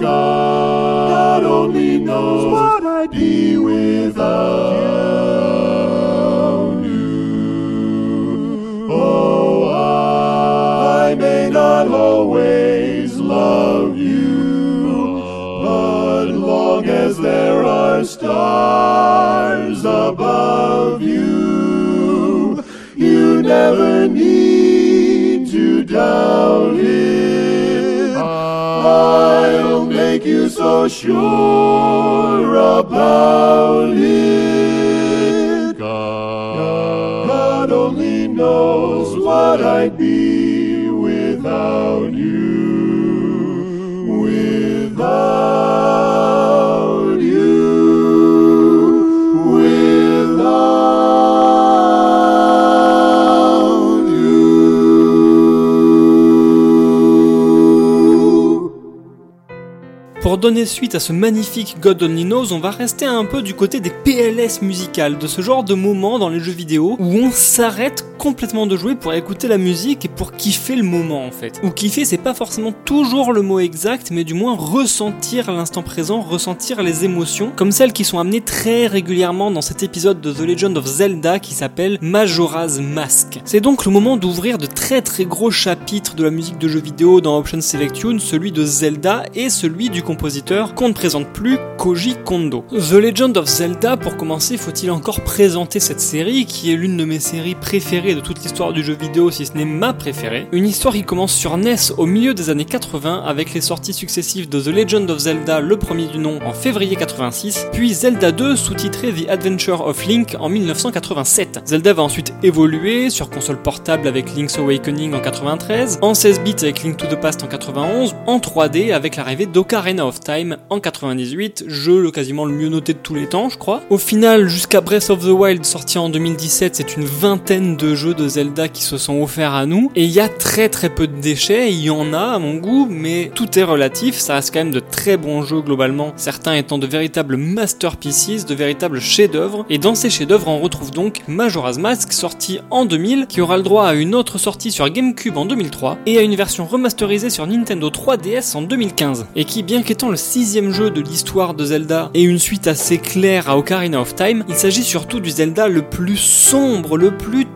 God only knows what I'd be without you. Oh, I may not always love you, but long as there are stars above you, never need to doubt it. I'll make you so sure about it. God, God only knows what I'd be donner suite à ce magnifique God Only Knows, on va rester un peu du côté des PLS musicales, de ce genre de moment dans les jeux vidéo où on s'arrête complètement de jouer pour écouter la musique et pour kiffer le moment en fait. Ou kiffer, c'est pas forcément toujours le mot exact, mais du moins ressentir l'instant présent, ressentir les émotions, comme celles qui sont amenées très régulièrement dans cet épisode de The Legend of Zelda qui s'appelle Majora's Mask. C'est donc le moment d'ouvrir de très très gros chapitres de la musique de jeux vidéo dans Option Selection, celui de Zelda et celui du compositeur qu'on ne présente plus, Koji Kondo. The Legend of Zelda, pour commencer, faut-il encore présenter cette série qui est l'une de mes séries préférées de toute l'histoire du jeu vidéo, si ce n'est ma préférée. Une histoire qui commence sur NES au milieu des années 80 avec les sorties successives de The Legend of Zelda, le premier du nom, en février 86, puis Zelda 2 sous-titré The Adventure of Link en 1987. Zelda va ensuite évoluer sur console portable avec Link's Awakening en 93, en 16 bits avec Link to the Past en 91, en 3D avec l'arrivée d'Ocarina of Time en 98, jeu le quasiment le mieux noté de tous les temps, je crois. Au final, jusqu'à Breath of the Wild sorti en 2017, c'est une vingtaine de jeux de Zelda qui se sont offerts à nous, et il y a très très peu de déchets, il y en a à mon goût, mais tout est relatif, ça reste quand même de très bons jeux globalement, certains étant de véritables masterpieces, de véritables chefs-d'œuvre, et dans ces chefs-d'œuvre on retrouve donc Majora's Mask sorti en 2000, qui aura le droit à une autre sortie sur GameCube en 2003, et à une version remasterisée sur Nintendo 3DS en 2015, et qui bien qu'étant le sixième jeu de l'histoire de Zelda et une suite assez claire à Ocarina of Time, il s'agit surtout du Zelda le plus sombre, le plus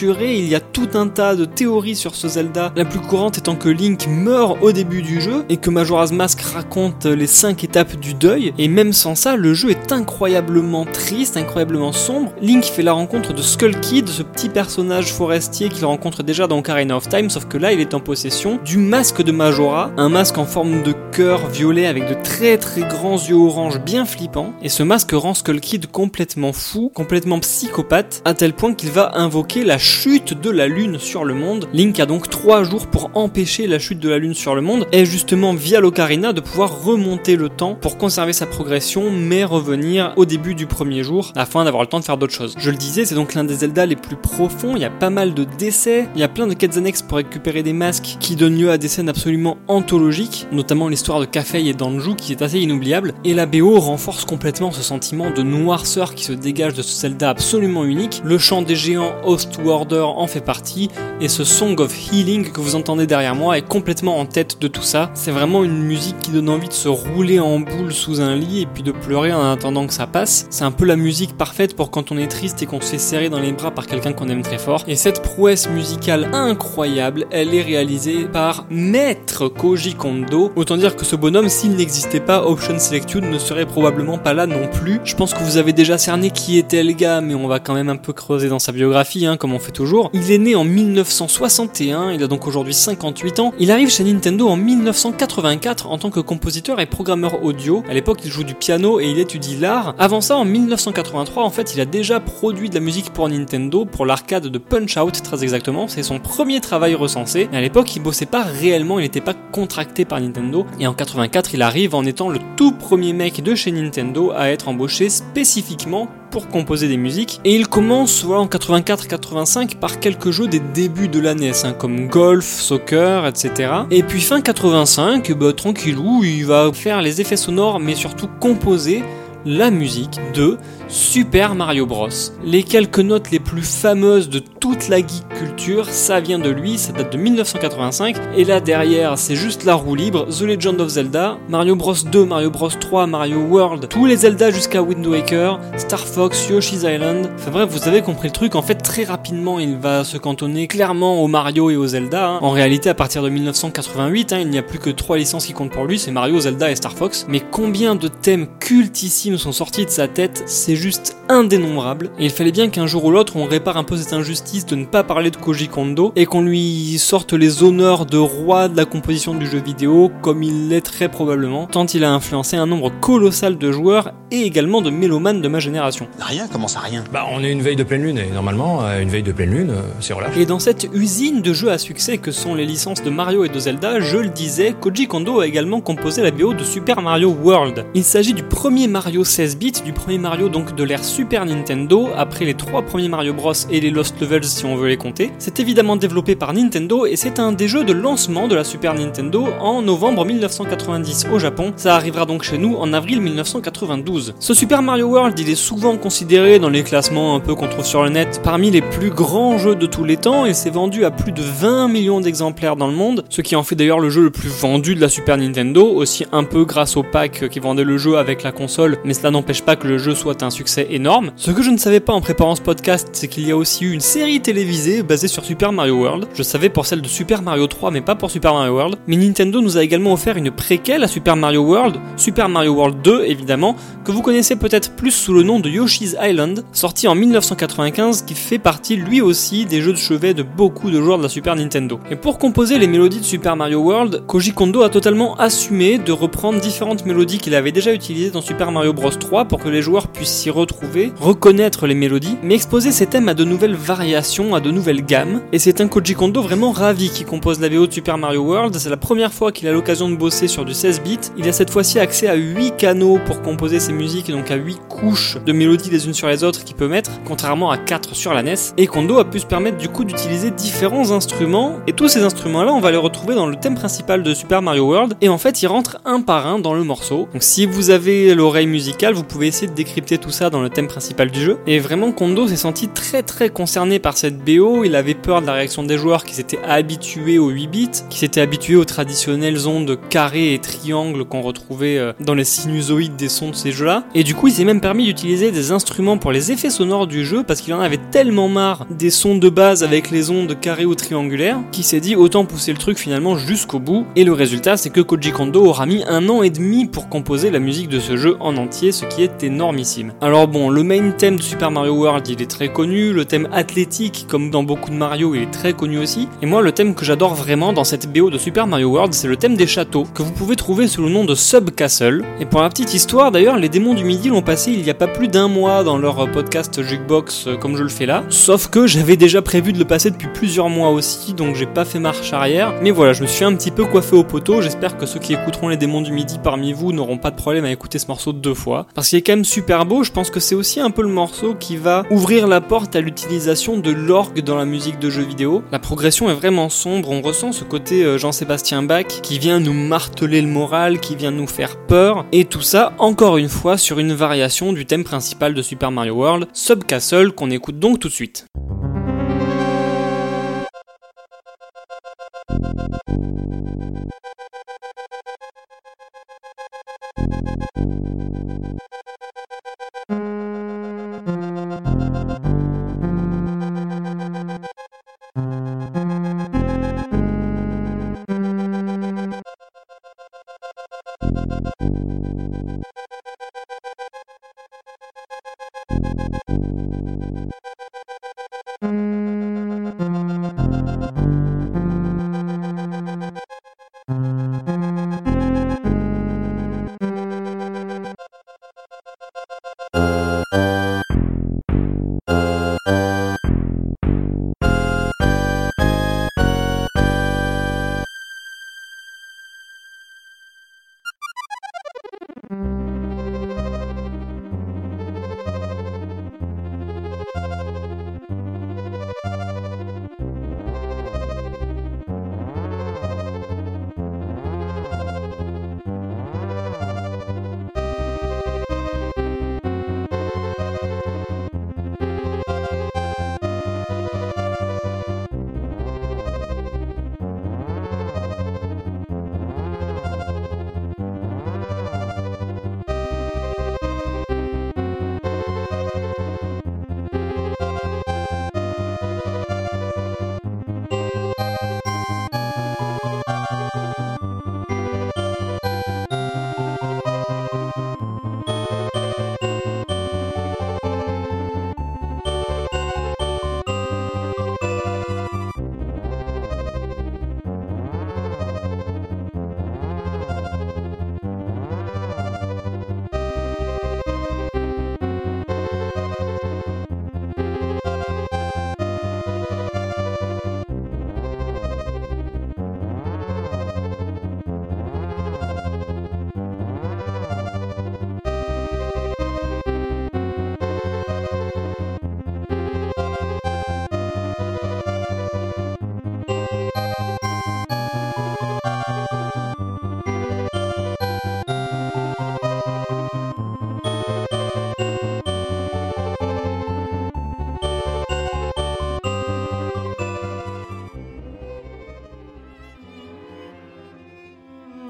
il y a tout un tas de théories sur ce Zelda, la plus courante étant que Link meurt au début du jeu, et que Majora's Mask raconte les 5 étapes du deuil, et même sans ça, le jeu est incroyablement triste, incroyablement sombre. Link fait la rencontre de Skull Kid, ce petit personnage forestier qu'il rencontre déjà dans Ocarina of Time, sauf que là il est en possession du masque de Majora, un masque en forme de cœur violet avec de très très grands yeux orange bien flippants, et ce masque rend Skull Kid complètement fou, complètement psychopathe, à tel point qu'il va invoquer la chute de la lune sur le monde. Link a donc 3 jours pour empêcher la chute de la lune sur le monde, et justement via l'Ocarina de pouvoir remonter le temps pour conserver sa progression, mais revenir au début du premier jour, afin d'avoir le temps de faire d'autres choses. Je le disais, c'est donc l'un des Zelda les plus profonds, il y a pas mal de décès, il y a plein de quêtes annexes pour récupérer des masques qui donnent lieu à des scènes absolument anthologiques, notamment l'histoire de Kafei et d'Anju qui est assez inoubliable, et la BO renforce complètement ce sentiment de noirceur qui se dégage de ce Zelda absolument unique. Le chant des géants Ostwarder en fait partie, et ce Song of Healing que vous entendez derrière moi est complètement en tête de tout ça. C'est vraiment une musique qui donne envie de se rouler en boule sous un lit et puis de pleurer en attendant que ça passe. C'est un peu la musique parfaite pour quand on est triste et qu'on se fait serrer dans les bras par quelqu'un qu'on aime très fort. Et cette prouesse musicale incroyable, elle est réalisée par Maître Koji Kondo. Autant dire que ce bonhomme, s'il n'existait pas, Option Select You ne serait probablement pas là non plus. Je pense que vous avez déjà cerné qui était le gars, mais on va quand même un peu creuser dans sa biographie, hein, fait toujours. Il est né en 1961, il a donc aujourd'hui 58 ans. Il arrive chez Nintendo en 1984 en tant que compositeur et programmeur audio. À l'époque, il joue du piano et il étudie l'art. Avant ça, en 1983, en fait, il a déjà produit de la musique pour Nintendo, pour l'arcade de Punch Out très exactement. C'est son premier travail recensé. À l'époque, il bossait pas réellement, il n'était pas contracté par Nintendo. Et en 84, il arrive en étant le tout premier mec de chez Nintendo à être embauché spécifiquement pour composer des musiques. Et il commence voilà, en 84-85 par quelques jeux des débuts de la NES, hein, comme golf, soccer, etc. Et puis fin 85, bah, tranquillou, il va faire les effets sonores, mais surtout composer la musique de Super Mario Bros. Les quelques notes les plus fameuses de toute la geek culture, ça vient de lui, ça date de 1985. Et là derrière, c'est juste la roue libre, The Legend of Zelda, Mario Bros 2, Mario Bros 3, Mario World, tous les Zelda jusqu'à Wind Waker, Star Fox, Yoshi's Island. Enfin bref, vous avez compris le truc. En fait, très rapidement, il va se cantonner clairement au Mario et au Zelda. hein. En réalité, à partir de 1988, hein, il n'y a plus que trois licences qui comptent pour lui, c'est Mario, Zelda et Star Fox. Mais combien de thèmes cultissimes sont sortis de sa tête, c'est juste indénombrable. Et il fallait bien qu'un jour ou l'autre, on répare un peu cette injustice de ne pas parler de Koji Kondo et qu'on lui sorte les honneurs de roi de la composition du jeu vidéo, comme il l'est très probablement, tant il a influencé un nombre colossal de joueurs et également de mélomanes de ma génération. Rien, comment ça rien? Bah, on est une veille de pleine lune et normalement, euh, une veille de pleine lune, euh, c'est relâche. Et dans cette usine de jeux à succès que sont les licences de Mario et de Zelda, je le disais, Koji Kondo a également composé la BO de Super Mario World. Il s'agit du premier Mario Mario 16 bits, du premier Mario donc de l'ère Super Nintendo, après les trois premiers Mario Bros et les Lost Levels si on veut les compter. C'est évidemment développé par Nintendo et c'est un des jeux de lancement de la Super Nintendo en novembre 1990 au Japon. Ça arrivera donc chez nous en avril 1992. Ce Super Mario World, il est souvent considéré dans les classements un peu qu'on trouve sur le net parmi les plus grands jeux de tous les temps et s'est vendu à plus de 20 millions d'exemplaires dans le monde, ce qui en fait d'ailleurs le jeu le plus vendu de la Super Nintendo, aussi un peu grâce au pack qui vendait le jeu avec la console, cela n'empêche pas que le jeu soit un succès énorme. Ce que je ne savais pas en préparant ce podcast, c'est qu'il y a aussi eu une série télévisée basée sur Super Mario World. Je savais pour celle de Super Mario 3, mais pas pour Super Mario World. Mais Nintendo nous a également offert une préquelle à Super Mario World, Super Mario World 2 évidemment, que vous connaissez peut-être plus sous le nom de Yoshi's Island, sorti en 1995, qui fait partie lui aussi des jeux de chevet de beaucoup de joueurs de la Super Nintendo. Et pour composer les mélodies de Super Mario World, Koji Kondo a totalement assumé de reprendre différentes mélodies qu'il avait déjà utilisées dans Super Mario Bros 3 pour que les joueurs puissent s'y retrouver, reconnaître les mélodies, mais exposer ces thèmes à de nouvelles variations, à de nouvelles gammes. Et c'est un Koji Kondo vraiment ravi qui compose la VO de Super Mario World. C'est la première fois qu'il a l'occasion de bosser sur du 16 bits. Il a cette fois-ci accès à 8 canaux pour composer ses musiques, donc à 8 couches de mélodies les unes sur les autres qu'il peut mettre, contrairement à 4 sur la NES. Et Kondo a pu se permettre du coup d'utiliser différents instruments, et tous ces instruments-là, on va les retrouver dans le thème principal de Super Mario World, et en fait, ils rentrent un par un dans le morceau. Donc si vous avez l'oreille musicale, vous pouvez essayer de décrypter tout ça dans le thème principal du jeu. Et vraiment, Kondo s'est senti très très concerné par cette BO, il avait peur de la réaction des joueurs qui s'étaient habitués aux 8 bits, qui s'étaient habitués aux traditionnelles ondes carrées et triangles qu'on retrouvait euh, dans les sinusoïdes des sons de ces jeux-là. Et du coup, il s'est même permis d'utiliser des instruments pour les effets sonores du jeu parce qu'il en avait tellement marre des sons de base avec les ondes carrées ou triangulaires qu'il s'est dit autant pousser le truc finalement jusqu'au bout. Et le résultat, c'est que Koji Kondo aura mis un an et demi pour composer la musique de ce jeu en entier, ce qui est énormissime. Alors bon, le main thème de Super Mario World, il est très connu, le thème athlétique, comme dans beaucoup de Mario, il est très connu aussi. Et moi, le thème que j'adore vraiment dans cette BO de Super Mario World, c'est le thème des châteaux, que vous pouvez trouver sous le nom de Sub Castle. Et pour la petite histoire, d'ailleurs, les démons du midi l'ont passé il y a pas plus d'un mois dans leur podcast Jukebox, euh, comme je le fais là. Sauf que j'avais déjà prévu de le passer depuis plusieurs mois aussi, donc j'ai pas fait marche arrière. Mais voilà, je me suis un petit peu coiffé au poteau. J'espère que ceux qui écouteront les démons du midi parmi vous n'auront pas de problème à écouter ce morceau deux fois parce qu'il est quand même super beau, je pense que c'est aussi un peu le morceau qui va ouvrir la porte à l'utilisation de l'orgue dans la musique de jeux vidéo. La progression est vraiment sombre, on ressent ce côté euh, Jean-Sébastien Bach qui vient nous marteler le moral, qui vient nous faire peur, et tout ça encore une fois sur une variation du thème principal de Super Mario World, Sub Castle, qu'on écoute donc tout de suite.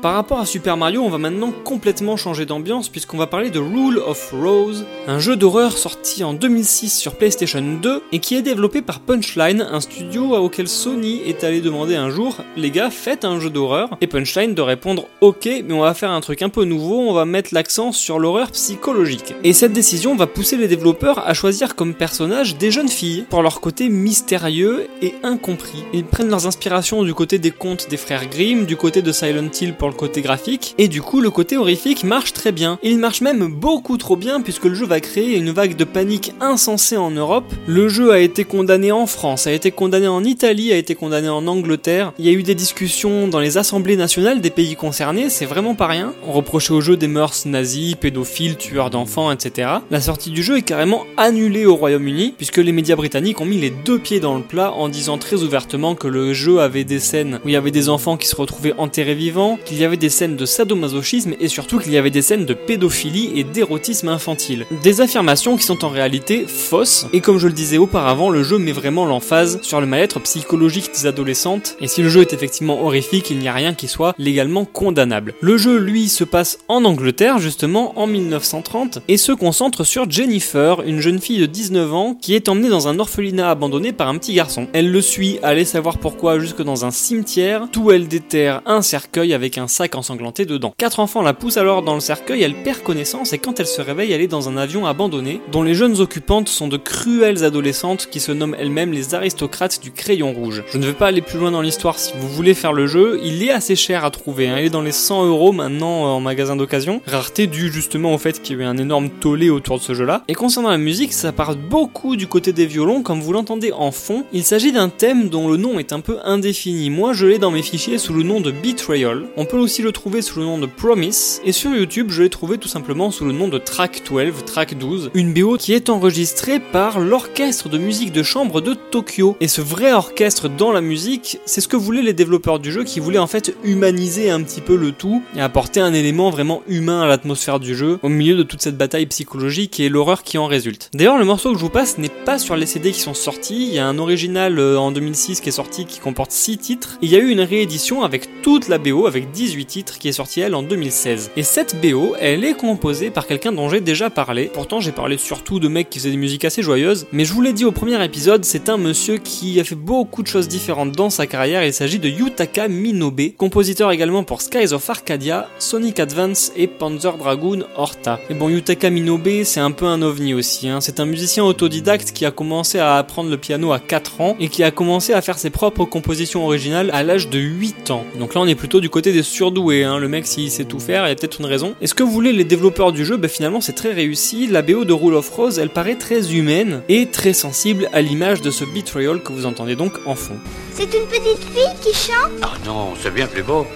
Par rapport à Super Mario, on va maintenant complètement changer d'ambiance puisqu'on va parler de Rule of Rose, un jeu d'horreur sorti en 2006 sur PlayStation 2 et qui est développé par Punchline, un studio auquel Sony est allé demander un jour les gars, faites un jeu d'horreur et Punchline de répondre ok, mais on va faire un truc un peu nouveau, on va mettre l'accent sur l'horreur psychologique. Et cette décision va pousser les développeurs à choisir comme personnage des jeunes filles pour leur côté mystérieux et incompris. Ils prennent leurs inspirations du côté des contes des frères Grimm, du côté de Silent Hill pour côté graphique, et du coup le côté horrifique marche très bien. Il marche même beaucoup trop bien puisque le jeu va créer une vague de panique insensée en Europe. Le jeu a été condamné en France, a été condamné en Italie, a été condamné en Angleterre. Il y a eu des discussions dans les assemblées nationales des pays concernés, c'est vraiment pas rien. On reprochait au jeu des mœurs nazis, pédophiles, tueurs d'enfants, etc. La sortie du jeu est carrément annulée au Royaume-Uni puisque les médias britanniques ont mis les deux pieds dans le plat en disant très ouvertement que le jeu avait des scènes où il y avait des enfants qui se retrouvaient enterrés vivants, qu'il y avait des scènes de sadomasochisme et surtout qu'il y avait des scènes de pédophilie et d'érotisme infantile. Des affirmations qui sont en réalité fausses et comme je le disais auparavant, le jeu met vraiment l'emphase sur le mal-être psychologique des adolescentes et si le jeu est effectivement horrifique, il n'y a rien qui soit légalement condamnable. Le jeu, lui, se passe en Angleterre justement en 1930 et se concentre sur Jennifer, une jeune fille de 19 ans qui est emmenée dans un orphelinat abandonné par un petit garçon. Elle le suit, allez savoir pourquoi, jusque dans un cimetière, d'où elle déterre un cercueil avec un sac ensanglanté dedans. Quatre enfants la poussent alors dans le cercueil, elle perd connaissance et quand elle se réveille, elle est dans un avion abandonné dont les jeunes occupantes sont de cruelles adolescentes qui se nomment elles-mêmes les aristocrates du crayon rouge. Je ne vais pas aller plus loin dans l'histoire si vous voulez faire le jeu, il est assez cher à trouver, hein. il est dans les 100 euros maintenant euh, en magasin d'occasion, rareté due justement au fait qu'il y a eu un énorme tollé autour de ce jeu-là. Et concernant la musique, ça part beaucoup du côté des violons, comme vous l'entendez en fond. Il s'agit d'un thème dont le nom est un peu indéfini. Moi, je l'ai dans mes fichiers sous le nom de Betrayal. On peut aussi le trouver sous le nom de Promise. Et sur YouTube, je l'ai trouvé tout simplement sous le nom de Track 12, Track 12, une BO qui est enregistrée par l'orchestre de musique de chambre de Tokyo. Et ce vrai orchestre dans la musique, c'est ce que voulaient les développeurs du jeu qui voulaient en fait humaniser un petit peu le tout et apporter un élément vraiment humain à l'atmosphère du jeu au milieu de toute cette bataille psychologique et l'horreur qui en résulte. D'ailleurs, le morceau que je vous passe n'est pas sur les CD qui sont sortis. Il y a un original euh, en 2006 qui est sorti qui comporte 6 titres. il y a eu une réédition avec toute la BO avec 18 titres qui est sortie elle en 2016. Et cette BO, elle est composée par quelqu'un dont j'ai déjà parlé. Pourtant, j'ai parlé surtout de mecs qui faisaient des musiques assez joyeuses. Mais je vous l'ai dit au premier épisode, c'est un monsieur qui a fait beaucoup de choses différentes dans sa carrière. Il s'agit de Yutaka Minobe, compositeur également pour Skies of Arcadia, Sonic Advance et Panzer Dragoon Horta. Et bon, Yutaka Minobe, c'est un peu un ovni aussi. Hein. C'est un musicien autodidacte qui a commencé à apprendre le piano à 4 ans et qui a commencé à faire ses propres compositions originales à l'âge de 8 ans. Donc là, on est plutôt du côté des surdoués. Hein. Le mec, s'il sait tout faire, il y a peut-être une raison. Et ce que voulaient les développeurs du jeu, ben, finalement, c'est très réussi. La BO de Rule of Rose, elle paraît très humaine et très sensible à l'image de ce Betrayal que vous entendez donc en fond. C'est une petite fille qui chante? Oh non, c'est bien plus beau.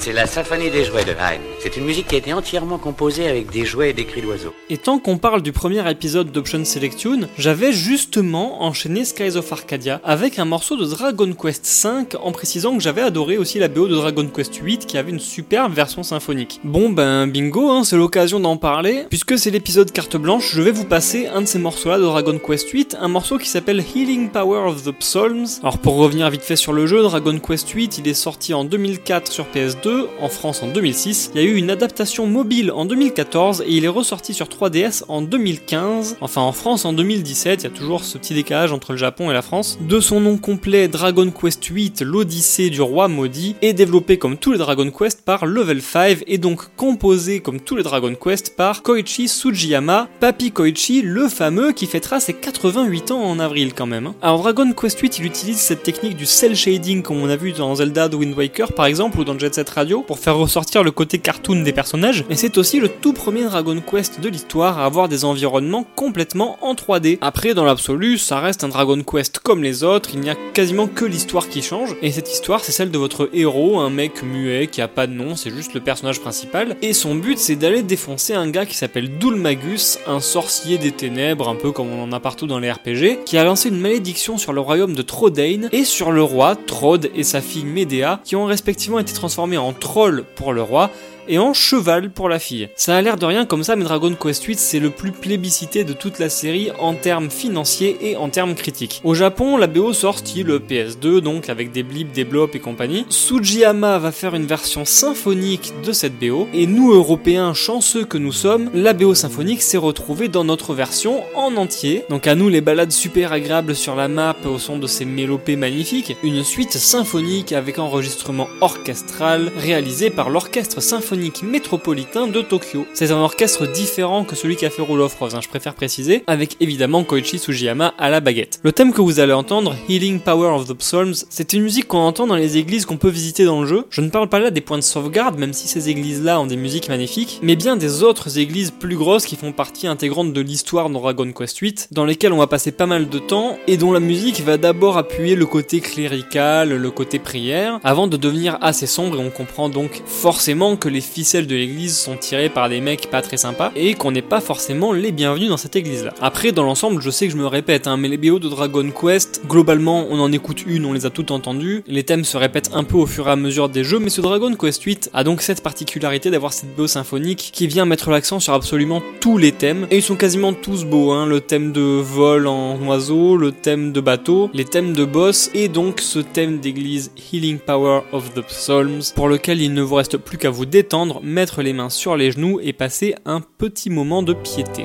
C'est la symphonie des jouets de Haydn. C'est une musique qui a été entièrement composée avec des jouets et des cris d'oiseaux. Et tant qu'on parle du premier épisode d'Option Selection, j'avais justement enchaîné Skies of Arcadia avec un morceau de Dragon Quest V en précisant que j'avais adoré aussi la BO de Dragon Quest 8 qui avait une superbe version symphonique. Bon ben bingo, hein, c'est l'occasion d'en parler. Puisque c'est l'épisode carte blanche, je vais vous passer un de ces morceaux-là de Dragon Quest 8, un morceau qui s'appelle Healing Power of the Psalms. Alors pour revenir vite fait sur le jeu, Dragon Quest 8, il est sorti en 2004 sur PS2 en France en 2006. Il y a eu une adaptation mobile en 2014 et il est ressorti sur 3DS en 2015. Enfin en France en 2017, il y a toujours ce petit décalage entre le Japon et la France. De son nom complet, Dragon Quest 8, l'Odyssée du roi maudit, est développé comme tous les Dragon Quest par Level 5 et donc composé comme tous les Dragon Quest par Koichi Sugiyama, Papi Koichi, le fameux qui fêtera ses 88 ans en avril quand même. hein. Alors Dragon Quest 8, il utilise cette technique du cel shading comme on a vu dans Zelda The Wind Waker par exemple ou dans Jet Set Pour faire ressortir le côté cartoon des personnages, et c'est aussi le tout premier Dragon Quest de l'histoire à avoir des environnements complètement en 3D. Après, dans l'absolu, ça reste un Dragon Quest comme les autres, il n'y a quasiment que l'histoire qui change, et cette histoire c'est celle de votre héros, un mec muet qui a pas de nom, c'est juste le personnage principal, et son but c'est d'aller défoncer un gars qui s'appelle Dulmagus, un sorcier des ténèbres, un peu comme on en a partout dans les RPG, qui a lancé une malédiction sur le royaume de Trodain et sur le roi, Trod et sa fille Medea, qui ont respectivement été transformés en trolls pour le roi et en cheval pour la fille. Ça a l'air de rien comme ça, mais Dragon Quest 8 c'est le plus plébiscité de toute la série en termes financiers et en termes critiques. Au Japon, la BO sort style PS2, donc avec des blips, des blops et compagnie. Sujiyama va faire une version symphonique de cette BO, et nous Européens chanceux que nous sommes, la BO symphonique s'est retrouvée dans notre version en entier. Donc à nous les balades super agréables sur la map au son de ces mélopées magnifiques, une suite symphonique avec enregistrement orchestral réalisé par l'Orchestre Symphonique Métropolitain de Tokyo. C'est un orchestre différent que celui qu'a fait Rule of Rose, je préfère préciser, avec évidemment Koichi Sugiyama à la baguette. Le thème que vous allez entendre, Healing Power of the Psalms, c'est une musique qu'on entend dans les églises qu'on peut visiter dans le jeu. Je ne parle pas là des points de sauvegarde, même si ces églises-là ont des musiques magnifiques, mais bien des autres églises plus grosses qui font partie intégrante de l'histoire de Dragon Quest 8, dans lesquelles on va passer pas mal de temps, et dont la musique va d'abord appuyer le côté clérical, le côté prière, avant de devenir assez sombre, et on comprend donc forcément que les ficelles de l'église sont tirées par des mecs pas très sympas, et qu'on n'est pas forcément les bienvenus dans cette église-là. Après, dans l'ensemble, je sais que je me répète, hein, mais les BO de Dragon Quest, globalement, on en écoute une, on les a toutes entendues, les thèmes se répètent un peu au fur et à mesure des jeux, mais ce Dragon Quest 8 a donc cette particularité d'avoir cette BO symphonique qui vient mettre l'accent sur absolument tous les thèmes, et ils sont quasiment tous beaux, hein, le thème de vol en oiseau, le thème de bateau, les thèmes de boss, et donc ce thème d'église Healing Power of the Psalms, pour lequel il ne vous reste plus qu'à vous détendre, mettre les mains sur les genoux et passer un petit moment de piété.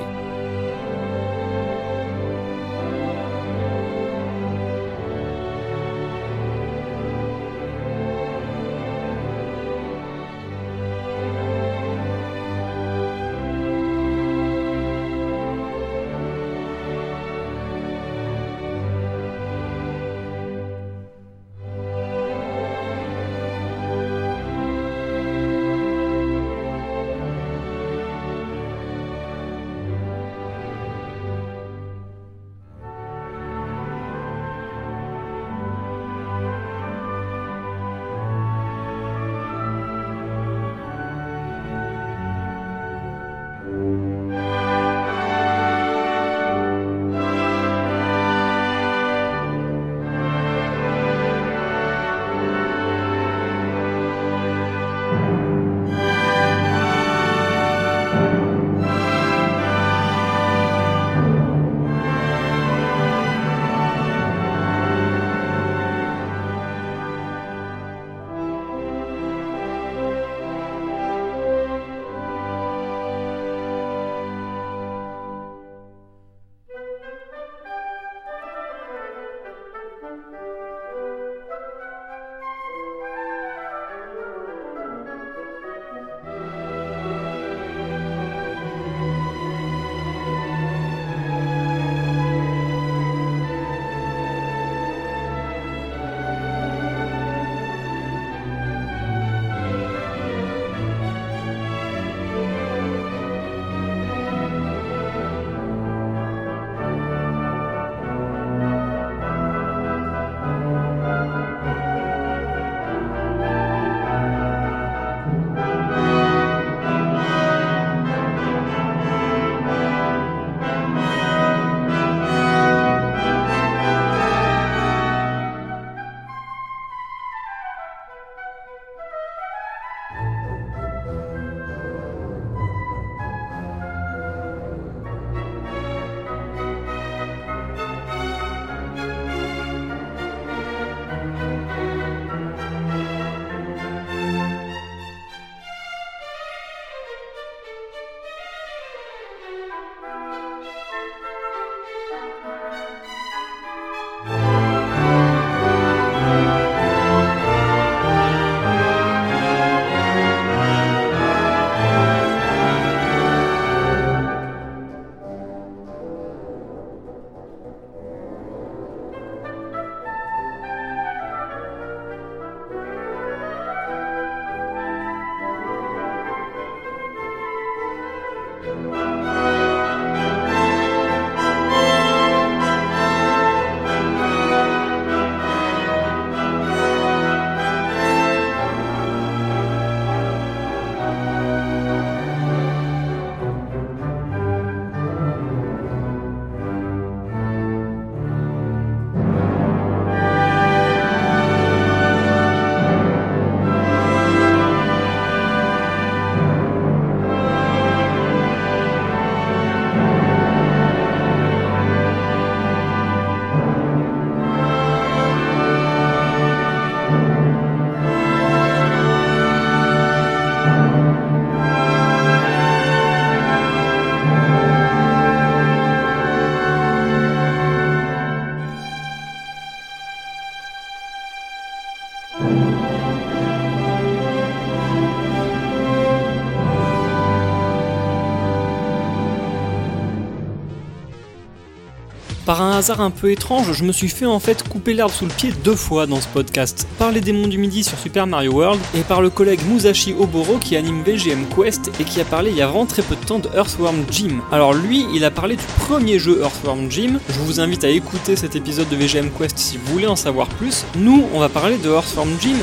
Un hasard un peu étrange, je me suis fait en fait couper l'herbe sous le pied deux fois dans ce podcast. Par les démons du midi sur Super Mario World et par le collègue Musashi Oboro qui anime VGM Quest et qui a parlé il y a vraiment très peu de temps de Earthworm Jim. Alors lui, il a parlé du premier jeu Earthworm Jim. Je vous invite à écouter cet épisode de VGM Quest si vous voulez en savoir plus. Nous, on va parler de Earthworm Jim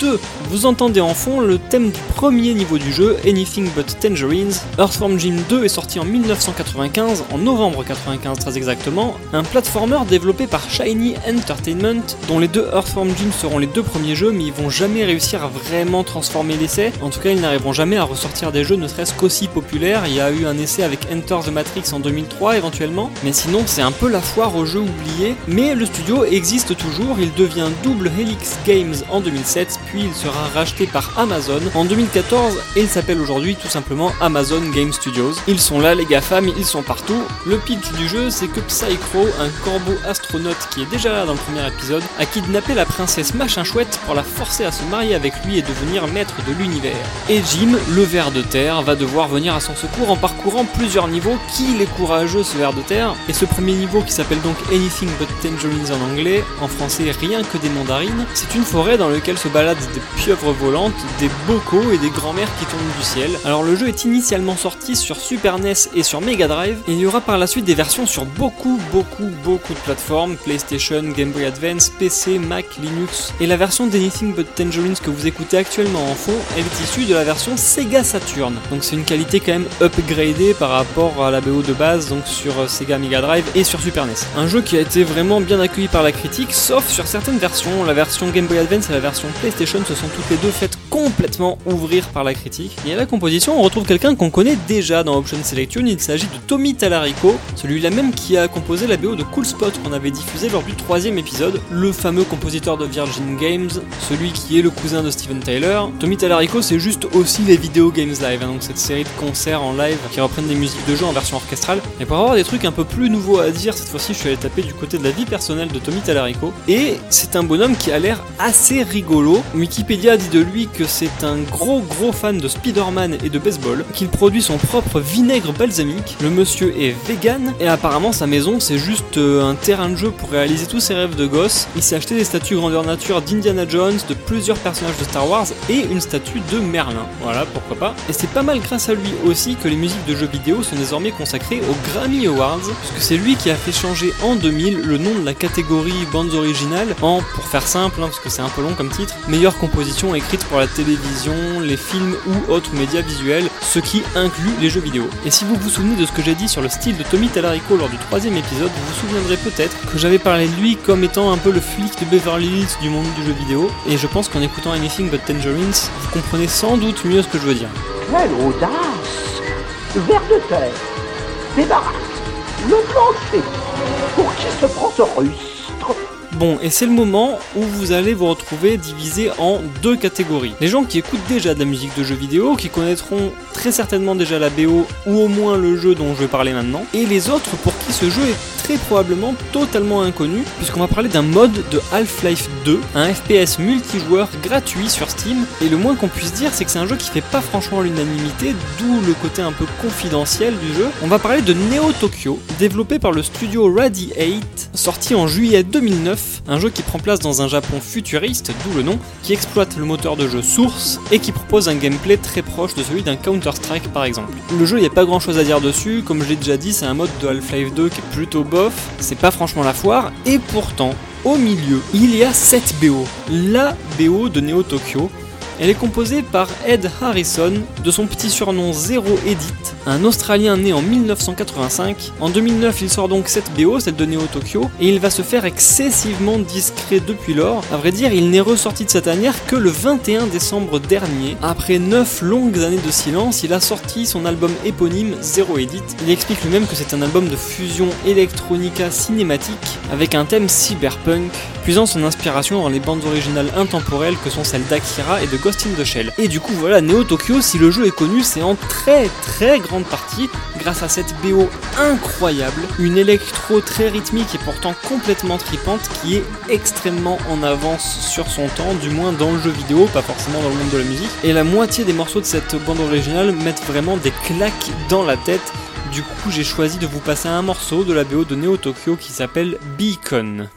2. Vous entendez en fond le thème du premier niveau du jeu, Anything But Tangerines. Earthworm Jim 2 est sorti en 1995, en novembre 95 très exactement, un platformer développé par Shiny Entertainment, dont les deux Earthworm Jim seront les deux premiers jeux, mais ils vont jamais réussir à vraiment transformer l'essai. En tout cas, ils n'arriveront jamais à ressortir des jeux ne serait-ce qu'aussi populaires. Il y a eu un essai avec Enter the Matrix en 2003 éventuellement, mais sinon c'est un peu la foire aux jeux oubliés. Mais le studio existe toujours, il devient double Helix Games en 2007, puis il sera racheté par Amazon en 2014 et il s'appelle aujourd'hui tout simplement Amazon Game Studios. Ils sont là les GAFAM, ils sont partout. Le pitch du jeu c'est que Psychro, un corbeau astronaute qui est déjà là dans le premier épisode, a kidnappé la princesse Machin Chouette pour la forcer à se marier avec lui et devenir maître de l'univers. Et Jim, le ver de terre, va devoir venir à son secours en parcourant plusieurs niveaux. Qui est courageux ce ver de terre? Et ce premier niveau qui s'appelle donc Anything But Tangerines en anglais, en français rien que des mandarines, c'est une forêt dans laquelle se baladent des pieuvres volantes, des bocaux et des grands-mères qui tombent du ciel. Alors le jeu est initialement sorti sur Super NES et sur Mega Drive, et il y aura par la suite des versions sur beaucoup, beaucoup, beaucoup de plateformes, PlayStation, Game Boy Advance, PC, Mac, Linux. Et la version d'Anything But Tangerines que vous écoutez actuellement en fond, elle est issue de la version Sega Saturn. Donc c'est une qualité quand même upgradée par rapport à la BO de base, donc sur euh, Sega Mega Drive et sur Super NES. Un jeu qui a été vraiment bien accueilli par la critique, sauf sur certaines versions. La version Game Boy Advance et la version PlayStation se sont toutes les deux faites complètement ouvrir par la critique. Et à la composition, on retrouve quelqu'un qu'on connaît déjà dans Option Selection, il s'agit de Tommy Talarico, celui-là même qui a composé la BO de Cool Spot qu'on avait diffusé lors du troisième épisode, le fameux compositeur de Virgin Games, celui qui est le cousin de Steven Tyler. Tommy Talarico, c'est juste aussi les Video Games Live, hein, donc cette série de concerts en live qui reprennent des musiques de jeu en version orchestrale. Et pour avoir des trucs un peu plus nouveaux à dire, cette fois-ci je suis allé taper du côté de la vie personnelle de Tommy Talarico, et c'est un bonhomme qui a l'air assez rigolo. Wikipédia dit de lui que c'est un gros gros fan de Spider-Man et de baseball, qu'il produit son propre vinaigre balsamique, le monsieur est vegan, et apparemment sa maison c'est juste euh, un terrain de jeu pour réaliser tous ses rêves de gosse. Il s'est acheté des statues grandeur nature d'Indiana Jones, de plusieurs personnages de Star Wars et une statue de Merlin. Voilà, pourquoi pas. Et c'est pas mal grâce à lui aussi que les musiques de jeux vidéo sont désormais consacrées aux Grammy Awards, puisque c'est lui qui a fait changer en 2000 le nom de la catégorie bandes originales en, pour faire simple, hein, parce que c'est un peu long comme titre, meilleure composition écrite pour la télévision, les films ou autres médias visuels, ce qui inclut les jeux vidéo. Et si vous vous souvenez de ce que j'ai dit sur le style de Tommy Talarico lors du troisième épisode, vous vous souviendrez peut-être que j'avais parlé de lui comme étant un peu le flic de Beverly Hills du monde du jeu vidéo, et je pense qu'en écoutant Anything But Tangerines, vous comprenez sans doute mieux ce que je veux dire. Quelle audace Vers de terre Débarrasse Le plancher Pour qui se prend ce rustre Bon, et c'est le moment où vous allez vous retrouver divisé en deux catégories. Les gens qui écoutent déjà de la musique de jeux vidéo, qui connaîtront très certainement déjà la BO ou au moins le jeu dont je vais parler maintenant, et les autres pour qui ce jeu est très probablement totalement inconnu, puisqu'on va parler d'un mode de Half-Life 2, un FPS multijoueur gratuit sur Steam, et le moins qu'on puisse dire c'est que c'est un jeu qui fait pas franchement l'unanimité, d'où le côté un peu confidentiel du jeu. On va parler de Neo Tokyo, développé par le studio Radiate, sorti en juillet 2009, un jeu qui prend place dans un Japon futuriste, d'où le nom, qui exploite le moteur de jeu Source et qui propose un gameplay très proche de celui d'un Counter-Strike par exemple. Le jeu, il n'y a pas grand chose à dire dessus, comme je l'ai déjà dit, c'est un mode de Half-Life 2 qui est plutôt bof, c'est pas franchement la foire, et pourtant, au milieu, il y a cette BO, la BO de Neo Tokyo, elle est composée par Ed Harrison, de son petit surnom Zero Edit, un Australien né en 1985. En 2009, il sort donc cette BO, celle de Neo Tokyo, et il va se faire excessivement discret depuis lors. À vrai dire, il n'est ressorti de sa tanière que le 21 décembre dernier. Après 9 longues années de silence, il a sorti son album éponyme Zero Edit. Il explique lui-même que c'est un album de fusion electronica cinématique avec un thème cyberpunk, puisant son inspiration dans les bandes originales intemporelles que sont celles d'Akira et de Et du coup, voilà, Neo Tokyo, si le jeu est connu, c'est en très très grande partie grâce à cette BO incroyable, une électro très rythmique et pourtant complètement tripante qui est extrêmement en avance sur son temps, du moins dans le jeu vidéo, pas forcément dans le monde de la musique. Et la moitié des morceaux de cette bande originale mettent vraiment des claques dans la tête Du coup, j'ai choisi de vous passer un morceau de la BO de Neo Tokyo qui s'appelle Beacon.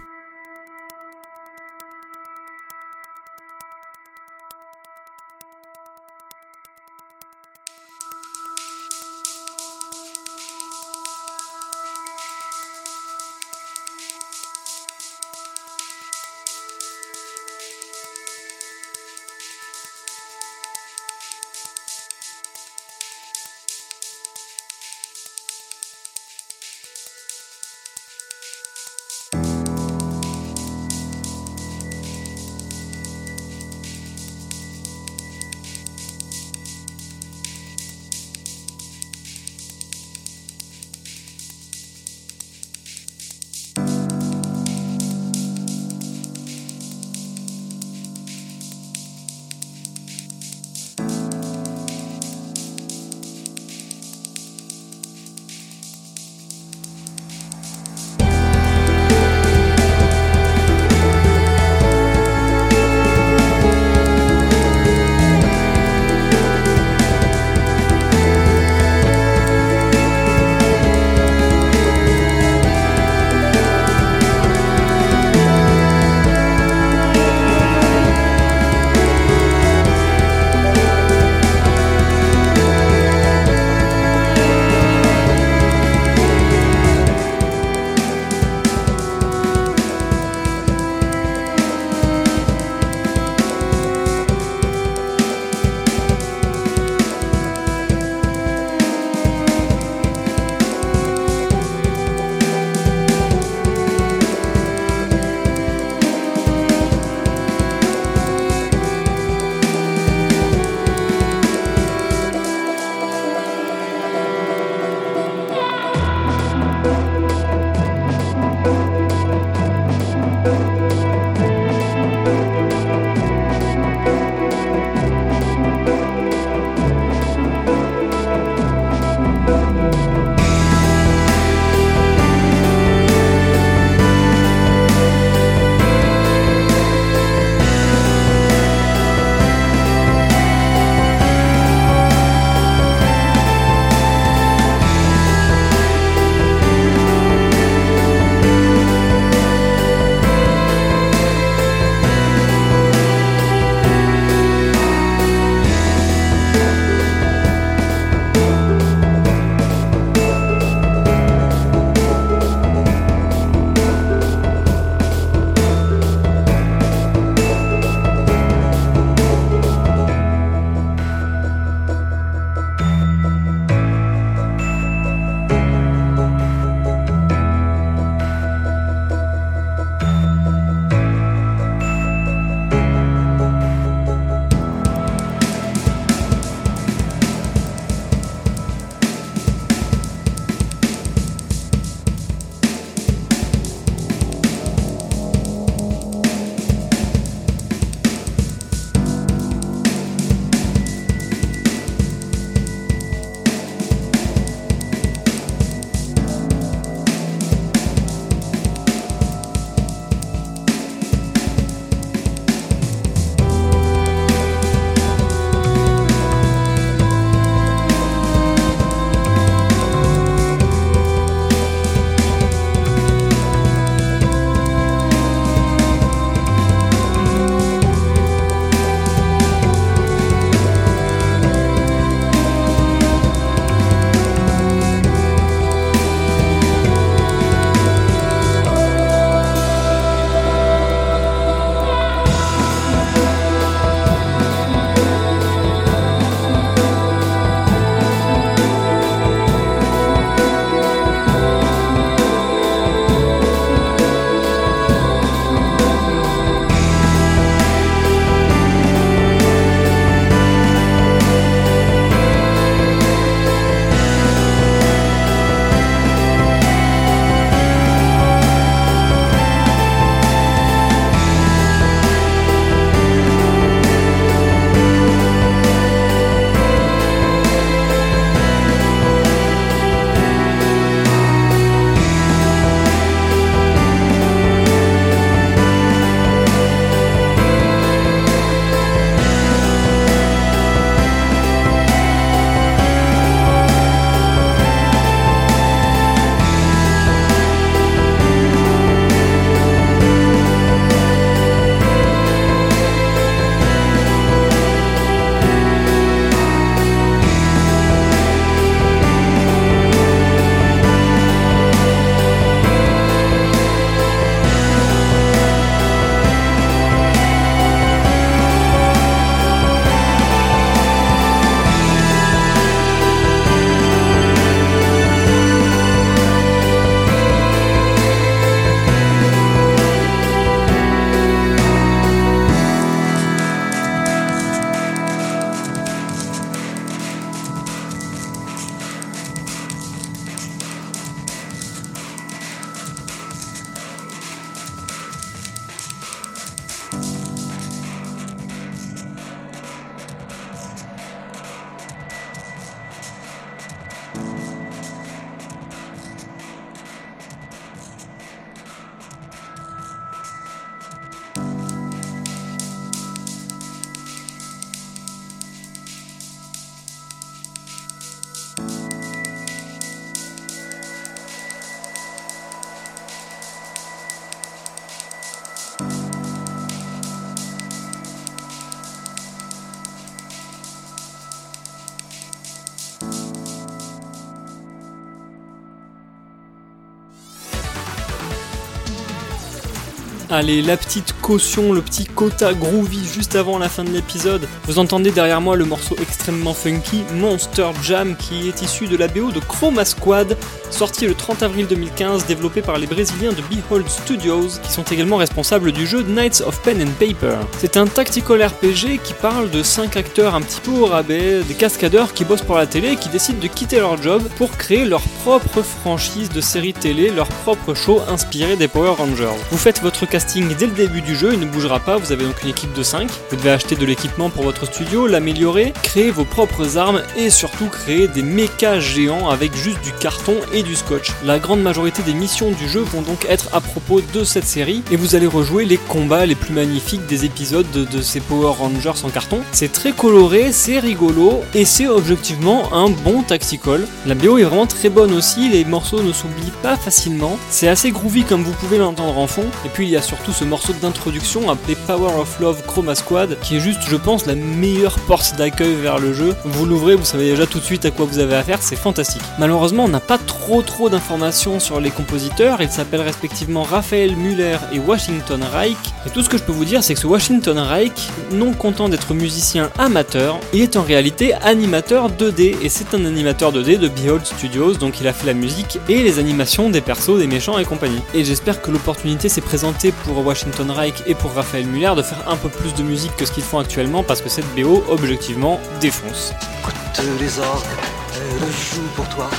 Allez, la petite caution, le petit quota groovy juste avant la fin de l'épisode. Vous entendez derrière moi le morceau extrêmement funky Monster Jam qui est issu de la BO de Chroma Squad, sorti le 30 avril 2015, développé par les Brésiliens de Behold Studios, qui sont également responsables du jeu Knights of Pen and Paper. C'est un tactical RPG qui parle de 5 acteurs un petit peu au rabais, des cascadeurs qui bossent pour la télé et qui décident de quitter leur job pour créer leur propre franchise de série télé, leur propre show inspiré des Power Rangers. Vous faites votre casting dès le début du jeu, il ne bougera pas, vous avez donc une équipe de 5. Vous devez acheter de l'équipement pour votre studio, l'améliorer, créer vos propres armes et surtout créer des mechas géants avec juste du carton et du scotch. La grande majorité des missions du jeu vont donc être à propos de cette série et vous allez rejouer les combats les plus magnifiques des épisodes de, de ces Power Rangers en carton. C'est très coloré, c'est rigolo et c'est objectivement un bon tactical. La BO est vraiment très bonne aussi, les morceaux ne s'oublient pas facilement. C'est assez groovy comme vous pouvez l'entendre en fond. Et puis il y a surtout ce morceau d'introduction appelé Power of Love Chroma Squad qui est juste, je pense, la meilleure porte d'accueil vers le jeu. Vous l'ouvrez, vous savez déjà tout de suite à quoi vous avez affaire, c'est fantastique. Malheureusement, on n'a pas trop trop d'informations sur les compositeurs. Ils s'appellent respectivement Raphaël Muller et Washington Reich. Et tout ce que je peux vous dire, c'est que ce Washington Reich, non content d'être musicien amateur, il est en réalité animateur 2D et c'est un animateur 2D de Behold Studios, donc il a fait la musique et les animations des persos, des méchants et compagnie. Et j'espère que l'opportunité s'est présentée pour Washington Reich et pour Raphaël Muller de faire un peu plus de musique que ce qu'ils font actuellement parce que cette BO, objectivement, défonce. Écoute les orgues, elle joue pour toi.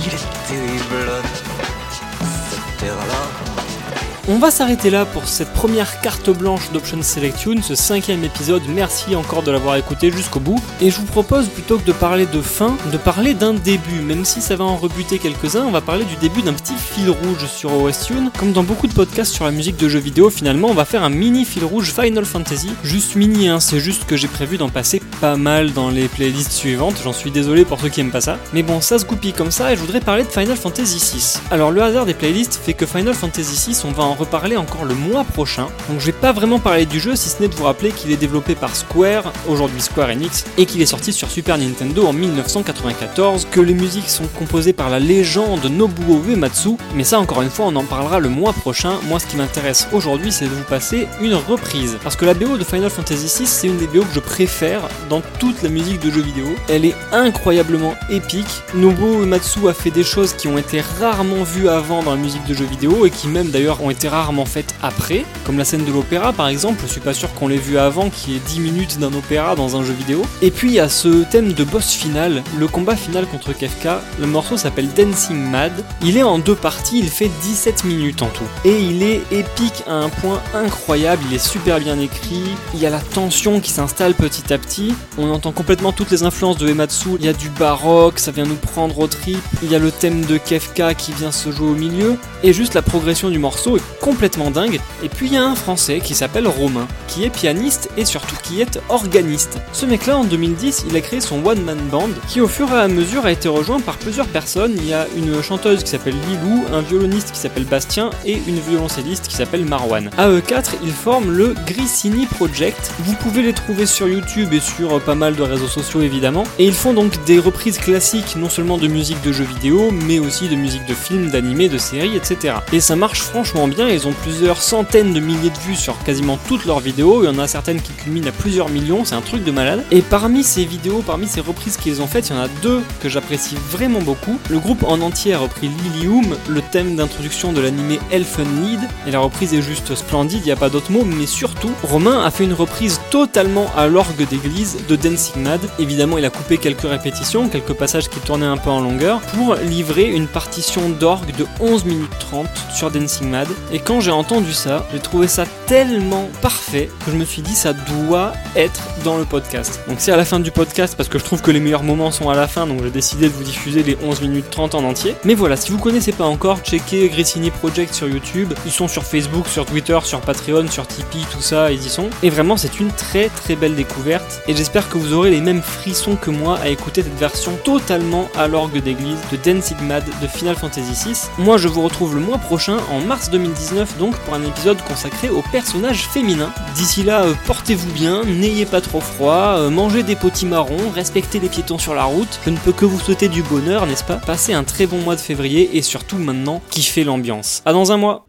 Il est terrible, On va s'arrêter là pour cette première carte blanche d'Option Selection, ce cinquième épisode. Merci encore de l'avoir écouté jusqu'au bout. Et je vous propose, plutôt que de parler de fin, de parler d'un début. Même si ça va en rebuter quelques-uns, on va parler du début d'un petit fil rouge sur OS Tune. Comme dans beaucoup de podcasts sur la musique de jeux vidéo, finalement, on va faire un mini fil rouge Final Fantasy. Juste mini, hein, c'est juste que j'ai prévu d'en passer pas mal dans les playlists suivantes. J'en suis désolé pour ceux qui aiment pas ça. Mais bon, ça se goupille comme ça et je voudrais parler de Final Fantasy VI. Alors, le hasard des playlists fait que Final Fantasy VI, on va en reparler encore le mois prochain. Donc je vais pas vraiment parler du jeu si ce n'est de vous rappeler qu'il est développé par Square, aujourd'hui Square Enix, et qu'il est sorti sur Super Nintendo en 1994, que les musiques sont composées par la légende Nobuo Uematsu, mais ça encore une fois on en parlera le mois prochain. Moi ce qui m'intéresse aujourd'hui c'est de vous passer une reprise. Parce que la BO de Final Fantasy VI c'est une des BO que je préfère dans toute la musique de jeux vidéo. Elle est incroyablement épique. Nobuo Uematsu a fait des choses qui ont été rarement vues avant dans la musique de jeux vidéo et qui même d'ailleurs ont été rarement faites après, comme la scène de l'opéra par exemple, je suis pas sûr qu'on l'ait vu avant, qui est 10 minutes d'un opéra dans un jeu vidéo. Et puis il y a ce thème de boss final, le combat final contre Kefka, le morceau s'appelle Dancing Mad, il est en deux parties, il fait 17 minutes en tout. Et il est épique à un point incroyable, il est super bien écrit, il y a la tension qui s'installe petit à petit, on entend complètement toutes les influences de Ematsu, il y a du baroque, ça vient nous prendre au trip, il y a le thème de Kefka qui vient se jouer au milieu, et juste la progression du morceau est complètement dingue. Et puis il y a un français qui s'appelle Romain, qui est pianiste et surtout qui est organiste. Ce mec-là, en 2010, il a créé son One Man Band, qui au fur et à mesure a été rejoint par plusieurs personnes. Il y a une chanteuse qui s'appelle Lilou, un violoniste qui s'appelle Bastien et une violoncelliste qui s'appelle Marwan. À eux quatre, ils forment le Grissini Project. Vous pouvez les trouver sur YouTube et sur pas mal de réseaux sociaux évidemment. Et ils font donc des reprises classiques, non seulement de musique de jeux vidéo, mais aussi de musique de films, d'animés, de séries, etc. Et ça marche franchement bien, ils ont plusieurs centaines de milliers de vues sur quasiment toutes leurs vidéos, il y en a certaines qui culminent à plusieurs millions, c'est un truc de malade. Et parmi ces vidéos, parmi ces reprises qu'ils ont faites, il y en a deux que j'apprécie vraiment beaucoup. Le groupe en entier a repris Lilium, le thème d'introduction de l'animé Elfen Lied, et la reprise est juste splendide, il n'y a pas d'autre mot, mais surtout, Romain a fait une reprise totalement à l'orgue d'église de Dancing Mad. Évidemment, il a coupé quelques répétitions, quelques passages qui tournaient un peu en longueur, pour livrer une partition d'orgue de 11 minutes 30 sur Dancing Mad. Quand j'ai entendu ça, j'ai trouvé ça tellement parfait que je me suis dit ça doit être dans le podcast. Donc c'est à la fin du podcast parce que je trouve que les meilleurs moments sont à la fin, donc j'ai décidé de vous diffuser les 11 minutes 30 en entier. Mais voilà, si vous connaissez pas encore, checkez Grissini Project sur YouTube. Ils sont sur Facebook, sur Twitter, sur Patreon, sur Tipeee, tout ça, ils y sont. Et vraiment, c'est une très très belle découverte. Et j'espère que vous aurez les mêmes frissons que moi à écouter cette version totalement à l'orgue d'église de Dancing Mad de Final Fantasy VI. Moi, je vous retrouve le mois prochain, en mars 2019, donc pour un épisode consacré aux personnages féminins. D'ici là, euh, portez-vous bien, n'ayez pas trop froid, euh, mangez des potimarrons, respectez les piétons sur la route. Je ne peux que vous souhaiter du bonheur, n'est-ce pas? Passez un très bon mois de février et surtout maintenant, kiffez l'ambiance. À dans un mois